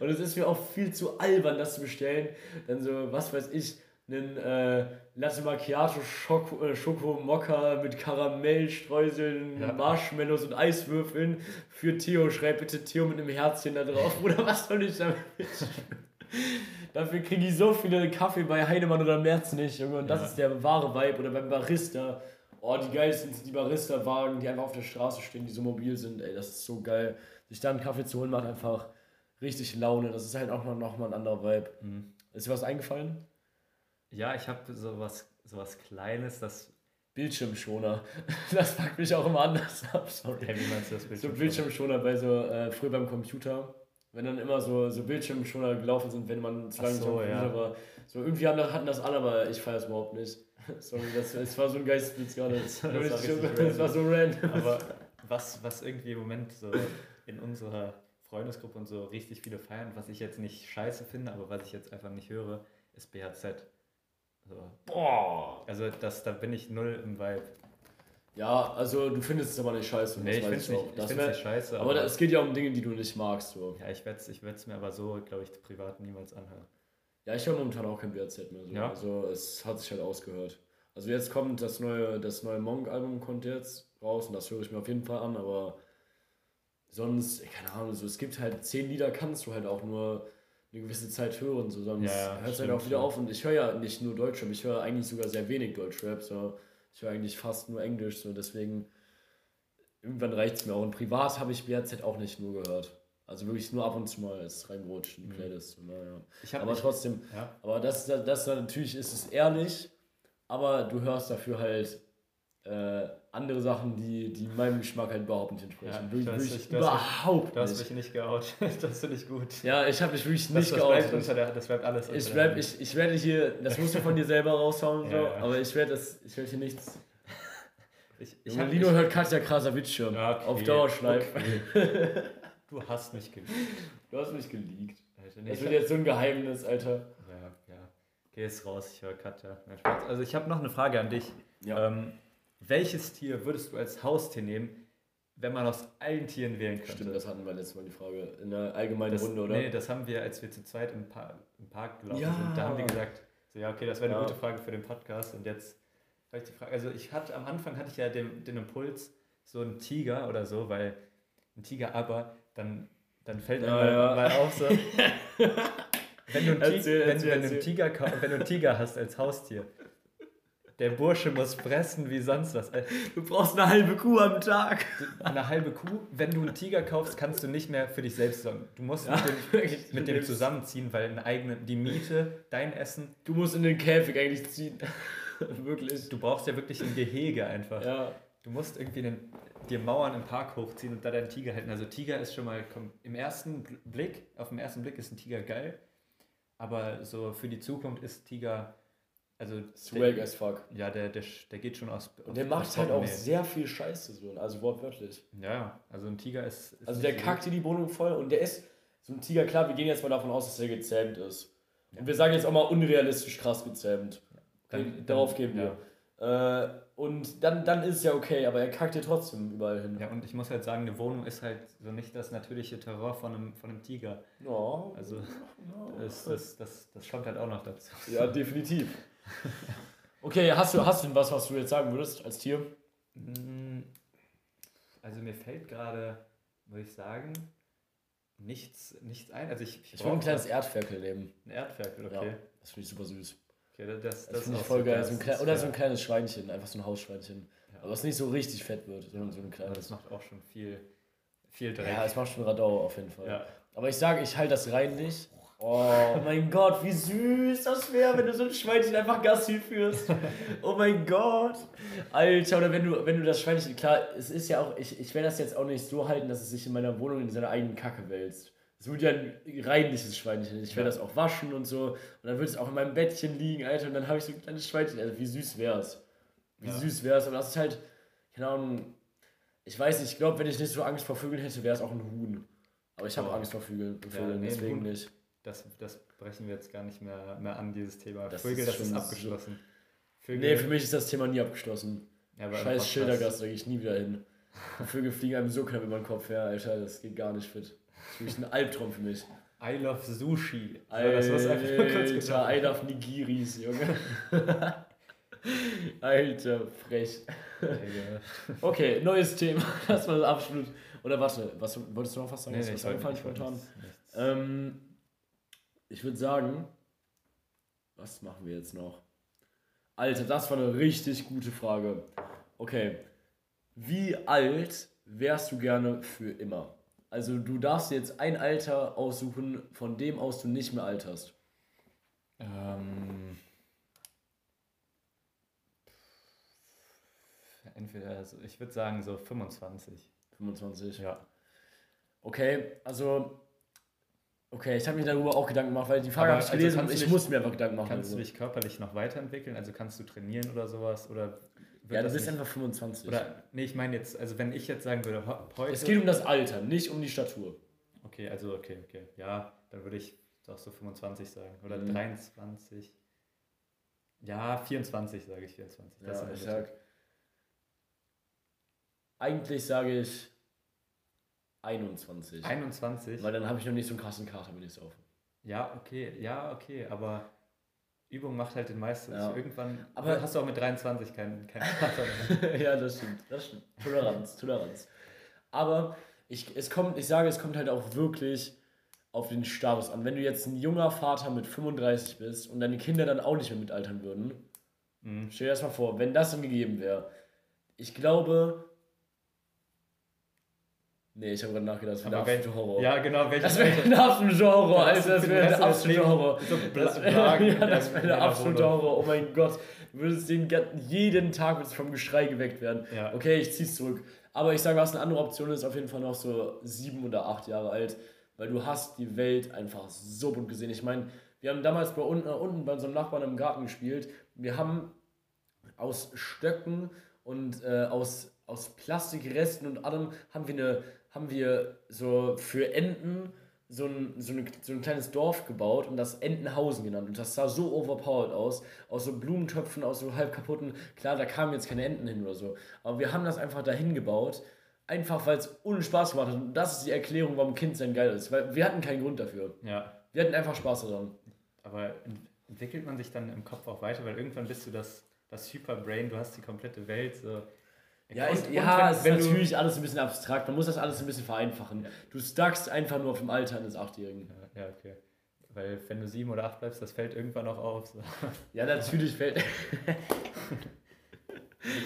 Und es ist mir auch viel zu albern, das zu bestellen. Dann so, was weiß ich, einen äh, Latte Macchiato Schoko, äh, Schokomokka mit Karamellstreuseln, Ja. Marshmallows und Eiswürfeln für Theo. Schreib bitte Theo mit einem Herzchen da drauf. (laughs) Oder was soll ich damit? Dafür kriege ich so viele Kaffee bei Heinemann oder Merz nicht. Junge. Und das Ja. ist der wahre Vibe. Oder beim Barista. Oh, die geilsten sind die Barista-Wagen, die einfach auf der Straße stehen, die so mobil sind. Ey, das ist so geil. Sich da einen Kaffee zu holen, macht einfach richtig Laune. Das ist halt auch mal, noch mal ein anderer Vibe. Mhm. Ist dir was eingefallen? Ja, ich habe sowas, sowas Kleines, das. Bildschirmschoner. (laughs) Das fuckt mich auch immer anders ab, sorry. Hey, wie meinst du das So Bildschirm? Bildschirmschoner bei so, äh, früher beim Computer. Wenn dann immer so, so Bildschirmschoner gelaufen sind, wenn man zu lange so, Computer ja. war. So irgendwie haben, hatten das alle, aber ich feiere es überhaupt nicht. (laughs) Sorry, das, es war so ein Geistesblitz gerade. (laughs) Das, war richtig das war so random. Aber was, was irgendwie im Moment so in unserer Freundesgruppe und so richtig viele feiern, was ich jetzt nicht scheiße finde, aber was ich jetzt einfach nicht höre, ist BHZ. So. Boah! Also das, da bin ich null im Vibe. Ja, also du findest es aber nicht scheiße. Nee, ich das finde es nicht, Das wär- nicht scheiße. aber da- es geht ja um Dinge, die du nicht magst. So. ja, ich werde es ich werd's mir aber so, glaube ich, privat niemals anhören. Ja, ich höre momentan auch kein BRZ mehr. So. Ja. Also es hat sich halt ausgehört. Also jetzt kommt das neue, das neue Monk-Album kommt jetzt raus und das höre ich mir auf jeden Fall an, aber sonst, keine Ahnung, so, es gibt halt zehn Lieder, kannst du halt auch nur eine gewisse Zeit hören, so, sonst Ja, ja, hört es halt auch wieder auf und ich höre ja nicht nur Deutschrap, ich höre eigentlich sogar sehr wenig Deutschrap, so. ich höre eigentlich fast nur Englisch, so deswegen irgendwann reicht es mir auch und privat habe ich BRZ auch nicht nur gehört. Also wirklich nur ab und zu mal als reingerutscht in die Mhm. Playlist. Ich hab Aber nicht- trotzdem, Ja, aber das, das, das natürlich ist es ehrlich, aber du hörst dafür halt äh, andere Sachen, die, die meinem Geschmack halt überhaupt nicht entsprechen. Ja, wirklich, du hast wirklich dich- du hast mich- überhaupt nicht. nicht geoutet. (laughs) das finde ich gut. Ja, ich habe mich wirklich Das, nicht das, bleibt geoutet. unter der, das bleibt alles Ich, bleib, ich, ich werde hier, das musst du von dir selber raushauen, (laughs) so, Ja, ja. aber ich werde das, ich werde hier nichts. (laughs) Ich, ich hab, Lino ich, hört Katja Krasavice Ja, okay, auf Dauerschleife. Du hast mich geliebt. Du hast mich geleakt. Alter, nee, Das ich wird jetzt so ein Geheimnis, Alter. Ja, ja. Geh jetzt raus, ich höre Katja. Also ich habe noch eine Frage an dich. Ja. Ähm, welches Tier würdest du als Haustier nehmen, wenn man aus allen Tieren wählen könnte? Stimmt, das hatten wir letztes Mal die Frage in der allgemeinen das, Runde, oder? Nee, das haben wir, als wir zu zweit im, pa im Park gelaufen Ja. sind. Da haben wir gesagt, so, ja, okay, das wäre eine Ja. gute Frage für den Podcast. Und jetzt habe ich die Frage, also ich hatte, am Anfang hatte ich ja den, den Impuls, so ein Tiger oder so, weil ein Tiger aber, dann, dann fällt Ja, mir ja. mal auf so, (laughs) wenn du einen Tiger hast als Haustier, der Bursche muss fressen wie sonst was. Äh, Du brauchst eine halbe Kuh am Tag. Eine halbe Kuh, wenn du einen Tiger kaufst, kannst du nicht mehr für dich selbst sorgen. Du musst Ja, mit dem, (laughs) mit dem zusammenziehen, weil eine eigene, die Miete, dein Essen, Du musst in den Käfig eigentlich ziehen. (laughs) Wirklich. du brauchst ja wirklich ein Gehege einfach. Ja. Du musst irgendwie einen, dir Mauern im Park hochziehen und da deinen Tiger halten. Also Tiger ist schon mal, komm, im ersten Blick, auf den ersten Blick ist ein Tiger geil, aber so für die Zukunft ist Tiger, also Swag der, as fuck. ja, der, der, der geht schon aus. Und der macht halt auch sehr viel Scheiße, so, also wortwörtlich. Ja, ja, also ein Tiger ist. ist Also der kackt dir die Wohnung voll und der ist so ein Tiger, klar, wir gehen jetzt mal davon aus, dass der gezähmt ist. Und wir sagen jetzt auch mal unrealistisch krass gezähmt. Dann- Darauf gehen wir. Äh, und dann, dann ist es ja okay, aber er kackt dir trotzdem überall hin. Ja, und ich muss halt sagen, eine Wohnung ist halt so nicht das natürliche Terror von einem, von einem Tiger. Ja, Also ja. das, das, das, das kommt halt auch noch dazu. ja definitiv. Okay, hast du, hast du was, was du jetzt sagen würdest als Tier? Mm, Also mir fällt gerade, muss ich sagen, nichts, nichts ein. Also ich, Ich würde ein kleines Erdferkel nehmen. ein Erdferkel, Ja, okay. das finde ich super süß. okay das, das, Das ist finde ich voll geil. So ein klein, oder so ein kleines Schweinchen, einfach so ein Hausschweinchen. Ja. Aber was nicht so richtig fett wird, sondern so ein Aber kleines. das macht auch schon viel, viel Dreck. Ja, es macht schon Radau auf jeden Fall. Ja. Aber ich sage, ich halte das reinlich. Oh mein Gott, wie süß das wäre, wenn du so ein Schweinchen einfach Gassi führst. Oh mein Gott. Alter, oder wenn du, wenn du das Schweinchen, klar, es ist ja auch, ich, ich werde das jetzt auch nicht so halten, dass es sich in meiner Wohnung in seiner eigenen Kacke wälzt. Es wird ja ein reinliches Schweinchen. Ich werde Ja. das auch waschen und so. Und dann wird es auch in meinem Bettchen liegen, Alter. Und dann habe ich so ein kleines Schweinchen. Also wie süß wäre es. Wie Ja. süß wäre es. Aber das ist halt, keine Ahnung, ich weiß nicht, ich glaube, wenn ich nicht so Angst vor Vögeln hätte, wäre es auch ein Huhn. Aber ich habe Oh. Angst vor Vögeln, Vögeln nee, deswegen Huhn. nicht. Das, das brechen wir jetzt gar nicht mehr, mehr an, dieses Thema. Das Vögel, ist das ist abgeschlossen. Vögel, Nee, für mich ist das Thema nie abgeschlossen. ja, Scheiß Schildergast, da gehe ich nie wieder hin. (laughs) Vögel fliegen einem so knapp über den Kopf her, Alter, das geht gar nicht fit. Das ist wirklich ein Albtraum für mich. I love Sushi. So, das war's einfach mal kurz Alter, gesagt. I love Nigiris, Junge. (laughs) Alter, frech. Okay, neues Thema. (laughs) Das war das absolut. Oder warte, was, wolltest du noch was sagen? Nee, nee, was eingefallen spontan? Ähm, ich würde sagen, was machen wir jetzt noch? Alter, das war eine richtig gute Frage. Okay, wie alt wärst du gerne für immer? Also du darfst jetzt ein Alter aussuchen, von dem aus du nicht mehr alterst. Ähm, entweder, so, ich würde sagen so 25. 25. Ja. Okay, also okay, ich habe mir darüber auch Gedanken gemacht, weil die Frage habe ich also gelesen und kannst du ich dich- muss mir einfach Gedanken machen. Kannst du dich körperlich noch weiterentwickeln? Also kannst du trainieren oder sowas? Oder ja, du das bist nicht- einfach 25. Oder, nee, ich meine jetzt, also wenn ich jetzt sagen würde, heute. es geht um das Alter, nicht um die Statur. Okay, also okay, okay. Ja, dann würde ich doch so 25 sagen. Oder Mhm. 23. Ja, 24 sage ich 24. Das Ja, ich sag. Eigentlich sage ich 21. 21. Weil dann habe ich noch nicht so einen krassen Kater, wenn ich es auf. Ja, okay, ja, okay, aber Übung macht halt den meisten. Ja. Irgendwann Aber- hast du auch mit 23 keinen kein Kater mehr. (laughs) ja, das stimmt. Das stimmt. Toleranz, Toleranz. Aber ich, es kommt, ich sage, es kommt halt auch wirklich auf den Status an. Wenn du jetzt ein junger Vater mit 35 bist und deine Kinder dann auch nicht mehr mitaltern würden, Mhm. stell dir das mal vor, wenn das dann gegeben wäre. Ich glaube. Nee, ich habe gerade nachgedacht, das wäre der absolute Horror. Ja, genau, welches Das wäre ein absoluter Horror, du Das wäre der deines absolute Horror. so Das wäre (laughs) ja, das wär in der deiner absolute. Horror. Oh mein Gott. Du würdest den jeden Tag würdest vom Geschrei geweckt werden. Ja. Okay, ich zieh's zurück. Aber ich sage, was eine andere Option ist, auf jeden Fall noch so sieben oder acht Jahre alt. Weil du hast die Welt einfach so bunt gesehen. Ich meine, wir haben damals bei unten, äh, unten bei unserem Nachbarn im Garten gespielt. Wir haben aus Stöcken und äh, aus, aus Plastikresten und allem haben wir, eine, haben wir so für Enten so ein, so, eine, so ein kleines Dorf gebaut und das Entenhausen genannt. Und das sah so overpowered aus. Aus so Blumentöpfen, aus so halb kaputten. Klar, da kamen jetzt keine Enten hin oder so. Aber wir haben das einfach dahin gebaut. Einfach weil es ohne Spaß gemacht hat. Und das ist die Erklärung, warum Kind sein geil ist. Weil wir hatten keinen Grund dafür. Ja, Wir hatten einfach Spaß daran. aber ent- entwickelt man sich dann im Kopf auch weiter, weil irgendwann bist du das, das Hyperbrain, du hast die komplette Welt so. Ja, Und- ja ist wenn du- natürlich alles ein bisschen abstrakt. Man muss das alles ein bisschen vereinfachen. Du stuckst einfach nur auf dem Alter eines Achtjährigen. Ja, ja, okay. Weil wenn du sieben oder acht bleibst, das fällt irgendwann auch auf. So. Ja, natürlich fällt. (laughs)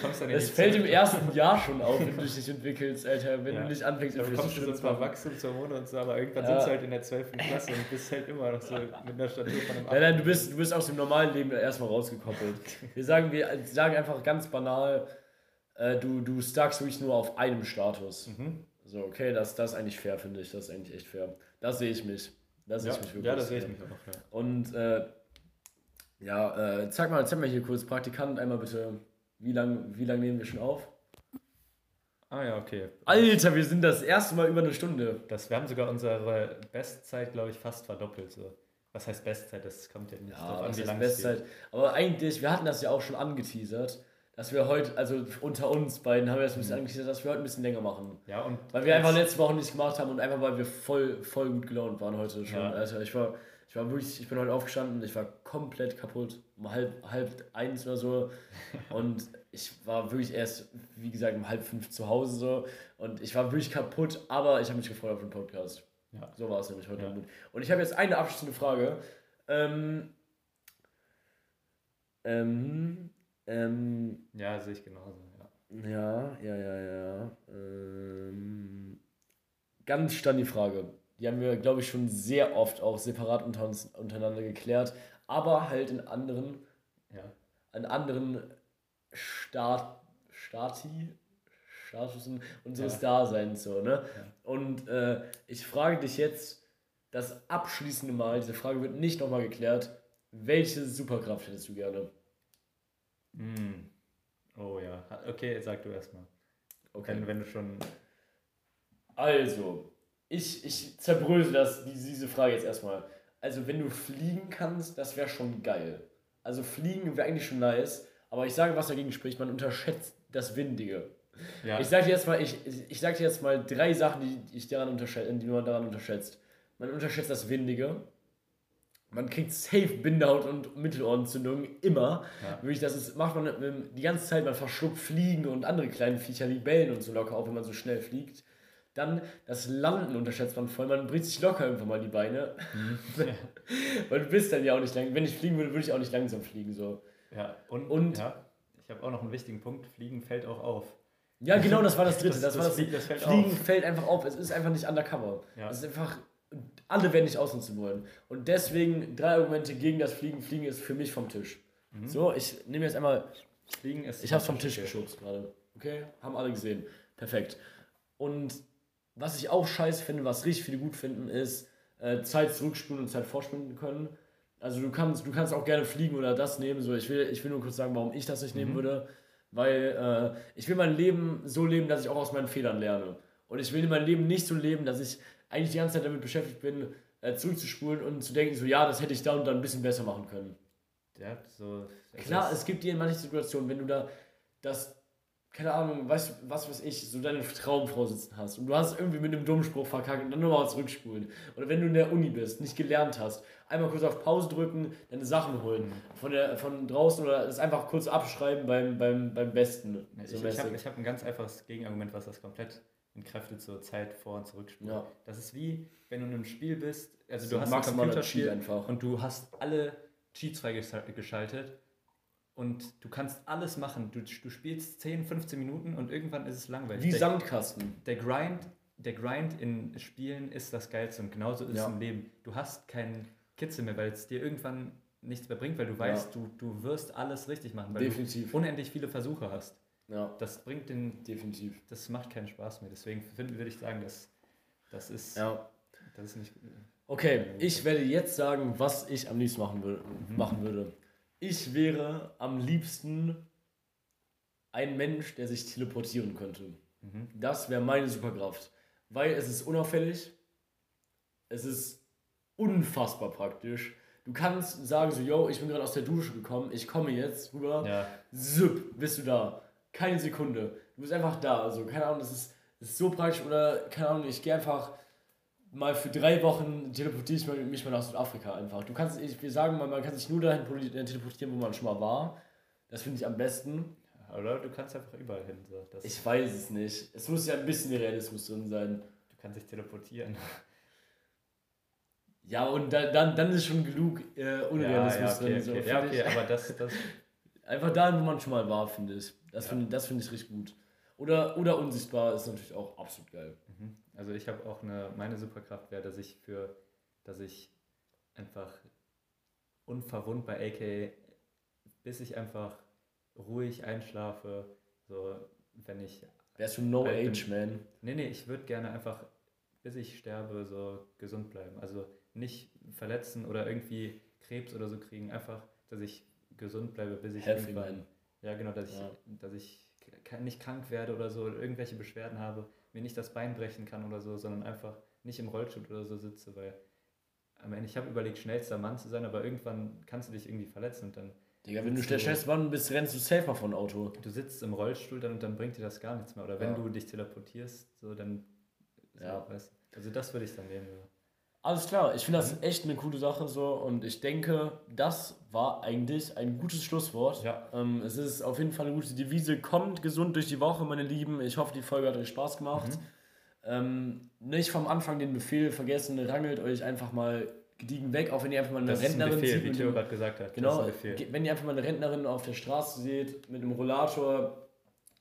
Kommst Es fällt im ersten Jahr schon auf, wenn du dich nicht entwentwickelst, Alter. Wenn Ja. du nicht anfängst, du so ein zu paar Wachstumshormone und so, aber irgendwann Ja. sitzt du halt in der 12. Klasse und bist halt immer noch so mit einer Statur von einem Nein, nein, du bist, du bist aus dem normalen Leben erstmal rausgekoppelt. (laughs) Wir sagen, wir sagen einfach ganz banal, äh, du, du stuckst wirklich nur auf einem Status. Mhm. So, okay, das, das ist eigentlich fair, finde ich. Das ist eigentlich echt fair. Da sehe ich mich. Da sehe Ja, ich mich wirklich. ja, das sehe ich mich auch. Ja. Und äh, ja, äh, zeig mal, zeig mal hier kurz, Praktikant, einmal bitte, wie lange wie lang nehmen wir schon auf? Ah ja, okay. Alter, wir sind das erste Mal über eine Stunde. Das, wir haben sogar unsere Bestzeit, glaube ich, fast verdoppelt. So. Was heißt Bestzeit? Das kommt ja nicht Ja, drauf an, das wie ist lange. Bestzeit. Aber eigentlich, wir hatten das ja auch schon angeteasert, dass wir heute, also unter uns beiden haben wir das ein Mhm. bisschen angeteasert, dass wir heute ein bisschen länger machen. Ja, und Weil wir einfach letzte Woche nicht gemacht haben und einfach weil wir voll, voll gut gelaunt waren heute schon. Ja. Alter, ich war, Ich war wirklich, ich bin heute aufgestanden, ich war komplett kaputt, um halb, halb eins oder so. (laughs) Und ich war wirklich erst, wie gesagt, um halb fünf zu Hause so. Und ich war wirklich kaputt, aber ich habe mich gefreut auf den Podcast. Ja. So war es nämlich heute. Ja. Und ich habe jetzt eine abschließende Frage. Ähm, ähm, ähm, ja, sehe ich genauso, ja. Ja, ja, ja, ja. Ähm, ganz stand die Frage. Die haben wir, glaube ich, schon sehr oft auch separat unter uns, untereinander geklärt, aber halt in anderen, ja. in anderen Start, Stati, Statusen unseres ja. Daseins. So, ne? Ja. Und äh, ich frage dich jetzt das abschließende Mal, diese Frage wird nicht nochmal geklärt, welche Superkraft hättest du gerne? Mm. Oh ja. Okay, sag du erstmal. Okay. Wenn, wenn du schon. Also, ich, ich zerbrösel das, diese Frage jetzt erstmal. Also, wenn du fliegen kannst, das wäre schon geil. Also, fliegen wäre eigentlich schon nice. Aber ich sage, was dagegen spricht, man unterschätzt das Windige. Ja. Ich sage dir jetzt mal, ich, ich sag dir jetzt mal drei Sachen, die, ich daran unterschätze, die man daran unterschätzt. Man unterschätzt das Windige. Man kriegt safe Bindehaut und Mittelohrentzündung immer. Ja. Wirklich, das ist, macht man die ganze Zeit, man verschluckt Fliegen und andere kleine Viecher, Libellen und so locker auf, wenn man so schnell fliegt. Dann das Landen unterschätzt man voll. Man bricht sich locker irgendwann mal die Beine. Mhm. (laughs) Weil du bist dann ja auch nicht lang. Wenn ich fliegen würde, würde ich auch nicht langsam fliegen. So. Ja, und, und ja, ich habe auch noch einen wichtigen Punkt. Fliegen fällt auch auf. Ja, genau, das war das (laughs) dritte. Das, das, das, das, Fliegen, fällt Fliegen fällt einfach auf. Es ist einfach nicht undercover. Ja. Es ist einfach alle werden nicht ausnutzen wollen. Und deswegen drei Argumente gegen das Fliegen. Fliegen ist für mich vom Tisch. Mhm. So, ich nehme jetzt einmal. Fliegen ist. Ich habe vom Tisch geschubst gerade. Okay? Haben alle gesehen. Perfekt. Und was ich auch scheiße finde, was richtig viele gut finden, ist äh, Zeit zurückspulen und Zeit vorspielen können. Also du kannst, du kannst auch gerne fliegen oder das nehmen. So, ich, will, ich will nur kurz sagen, warum ich das nicht mhm. nehmen würde. Weil äh, ich will mein Leben so leben, dass ich auch aus meinen Fehlern lerne. Und ich will mein Leben nicht so leben, dass ich eigentlich die ganze Zeit damit beschäftigt bin, äh, zurückzuspulen und zu denken, so ja, das hätte ich da und dann ein bisschen besser machen können. Ja, so. Klar, es gibt dir in manchen Situationen, wenn du da das, keine Ahnung, weißt was weiß ich, so deine Traumfrau sitzen hast und du hast irgendwie mit einem Dummspruch verkackt und dann nochmal zurückspulen. Oder wenn du in der Uni bist, nicht gelernt hast, einmal kurz auf Pause drücken, deine Sachen holen mhm. von, der, von draußen oder es einfach kurz abschreiben beim, beim, beim Besten. So ich ich habe hab ein ganz einfaches Gegenargument, was das komplett entkräftet zur Zeit vor- und zurückspulen. Ja. Das ist wie, wenn du in einem Spiel bist, also so du hast ein Computerspiel einfach. und du hast alle Cheats freigeschaltet und du kannst alles machen. Du, du spielst 10, 15 Minuten und irgendwann ist es langweilig. Wie der, Sandkasten. Der Grind, der Grind in Spielen ist das Geilste und genauso ist ja. es im Leben. Du hast keinen Kitzel mehr, weil es dir irgendwann nichts mehr bringt, weil du weißt, ja. du, du wirst alles richtig machen, weil Definitiv. du unendlich viele Versuche hast. Ja. Das bringt den. Definitiv. Das macht keinen Spaß mehr. Deswegen finden, würde ich sagen, dass das ist. Ja. Das ist nicht. Okay, ich werde jetzt sagen, was ich am liebsten machen, würde, mhm. machen würde. Ich wäre am liebsten ein Mensch, der sich teleportieren könnte. Mhm. Das wäre meine Superkraft. Weil es ist unauffällig, es ist unfassbar praktisch. Du kannst sagen so, yo, ich bin gerade aus der Dusche gekommen, ich komme jetzt rüber, ja. zip, bist du da keine Sekunde. Du bist einfach da. Also, keine Ahnung, das ist, das ist so praktisch. Oder, keine Ahnung, ich gehe einfach mal für drei Wochen teleportiere ich mich mal nach Südafrika einfach. Du kannst, ich, wir sagen mal, man kann sich nur dahin teleportieren, wo man schon mal war. Das finde ich am besten. Oder du kannst einfach überall hin. So. Das ich weiß es nicht. Es muss ja ein bisschen Realismus drin sein. Du kannst dich teleportieren. Ja, und da, dann, dann ist schon genug äh, Unrealismus ja, ja, okay, drin. So, okay. Ja, okay, aber das, das... (laughs) Einfach da, wo man schon mal war, finde ich. Das ja. finde find ich richtig gut. Oder, oder unsichtbar ist natürlich auch absolut geil. Mhm. Also ich habe auch eine, meine Superkraft wäre, dass ich für, dass ich einfach unverwundbar, aka bis ich einfach ruhig einschlafe, so wenn ich. Wärst du No Age Man? Nee, nee, ich würde gerne einfach, bis ich sterbe, so gesund bleiben. Also nicht verletzen oder irgendwie Krebs oder so kriegen, einfach, dass ich gesund bleibe, bis ich Healthy irgendwann. Man. Ja, genau, dass ja. ich, dass ich nicht krank werde oder so, irgendwelche Beschwerden habe, mir nicht das Bein brechen kann oder so, sondern einfach nicht im Rollstuhl oder so sitze, weil am Ende, ich habe überlegt, schnellster Mann zu sein, aber irgendwann kannst du dich irgendwie verletzen und dann. Digga, wenn du der schnellste Mann bist, rennst du safer von Auto. Du sitzt im Rollstuhl dann und dann bringt dir das gar nichts mehr. Oder wenn ja. du dich teleportierst, so dann. So, ja. Weißt, also das würde ich dann nehmen. Alles klar, ich finde das echt eine coole Sache so und ich denke, das war eigentlich ein gutes Schlusswort. Ja. Ähm, es ist auf jeden Fall eine gute Devise. Kommt gesund durch die Woche, meine Lieben. Ich hoffe, die Folge hat euch Spaß gemacht. Mhm. Ähm, nicht vom Anfang den Befehl vergessen, rangelt euch einfach mal gediegen weg, auch wenn ihr einfach mal eine Das ist ein Rentnerin Befehl, seht. wie Theo gerade gesagt hat. Genau, wenn ihr einfach mal eine Rentnerin auf der Straße seht mit einem Rollator,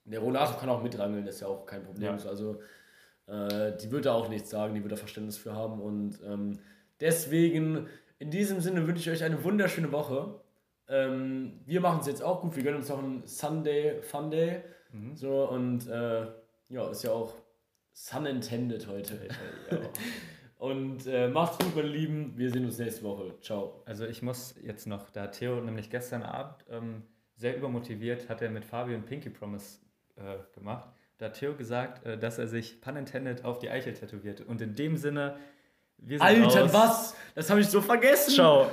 der Rollator kann auch mitrangeln, das ist ja auch kein Problem. Ja. Also äh, die wird da auch nichts sagen, die wird da Verständnis für haben und ähm, deswegen in diesem Sinne wünsche ich euch eine wunderschöne Woche. Ähm, wir machen es jetzt auch gut, wir gönnen uns noch einen Sunday Fun Day. Mhm. So und äh, ja, ist ja auch Sun intended heute. Ja. (laughs) Und äh, macht's gut, meine Lieben. Wir sehen uns nächste Woche. Ciao. Also ich muss jetzt noch, da Theo nämlich gestern Abend ähm, sehr übermotiviert, hat er mit Fabio ein Pinky Promise äh, gemacht. Da hat Theo gesagt, äh, dass er sich pun intended auf die Eichel tätowiert. Und in dem Sinne, wir sind Alter, raus. was? Das habe ich so vergessen. Ciao.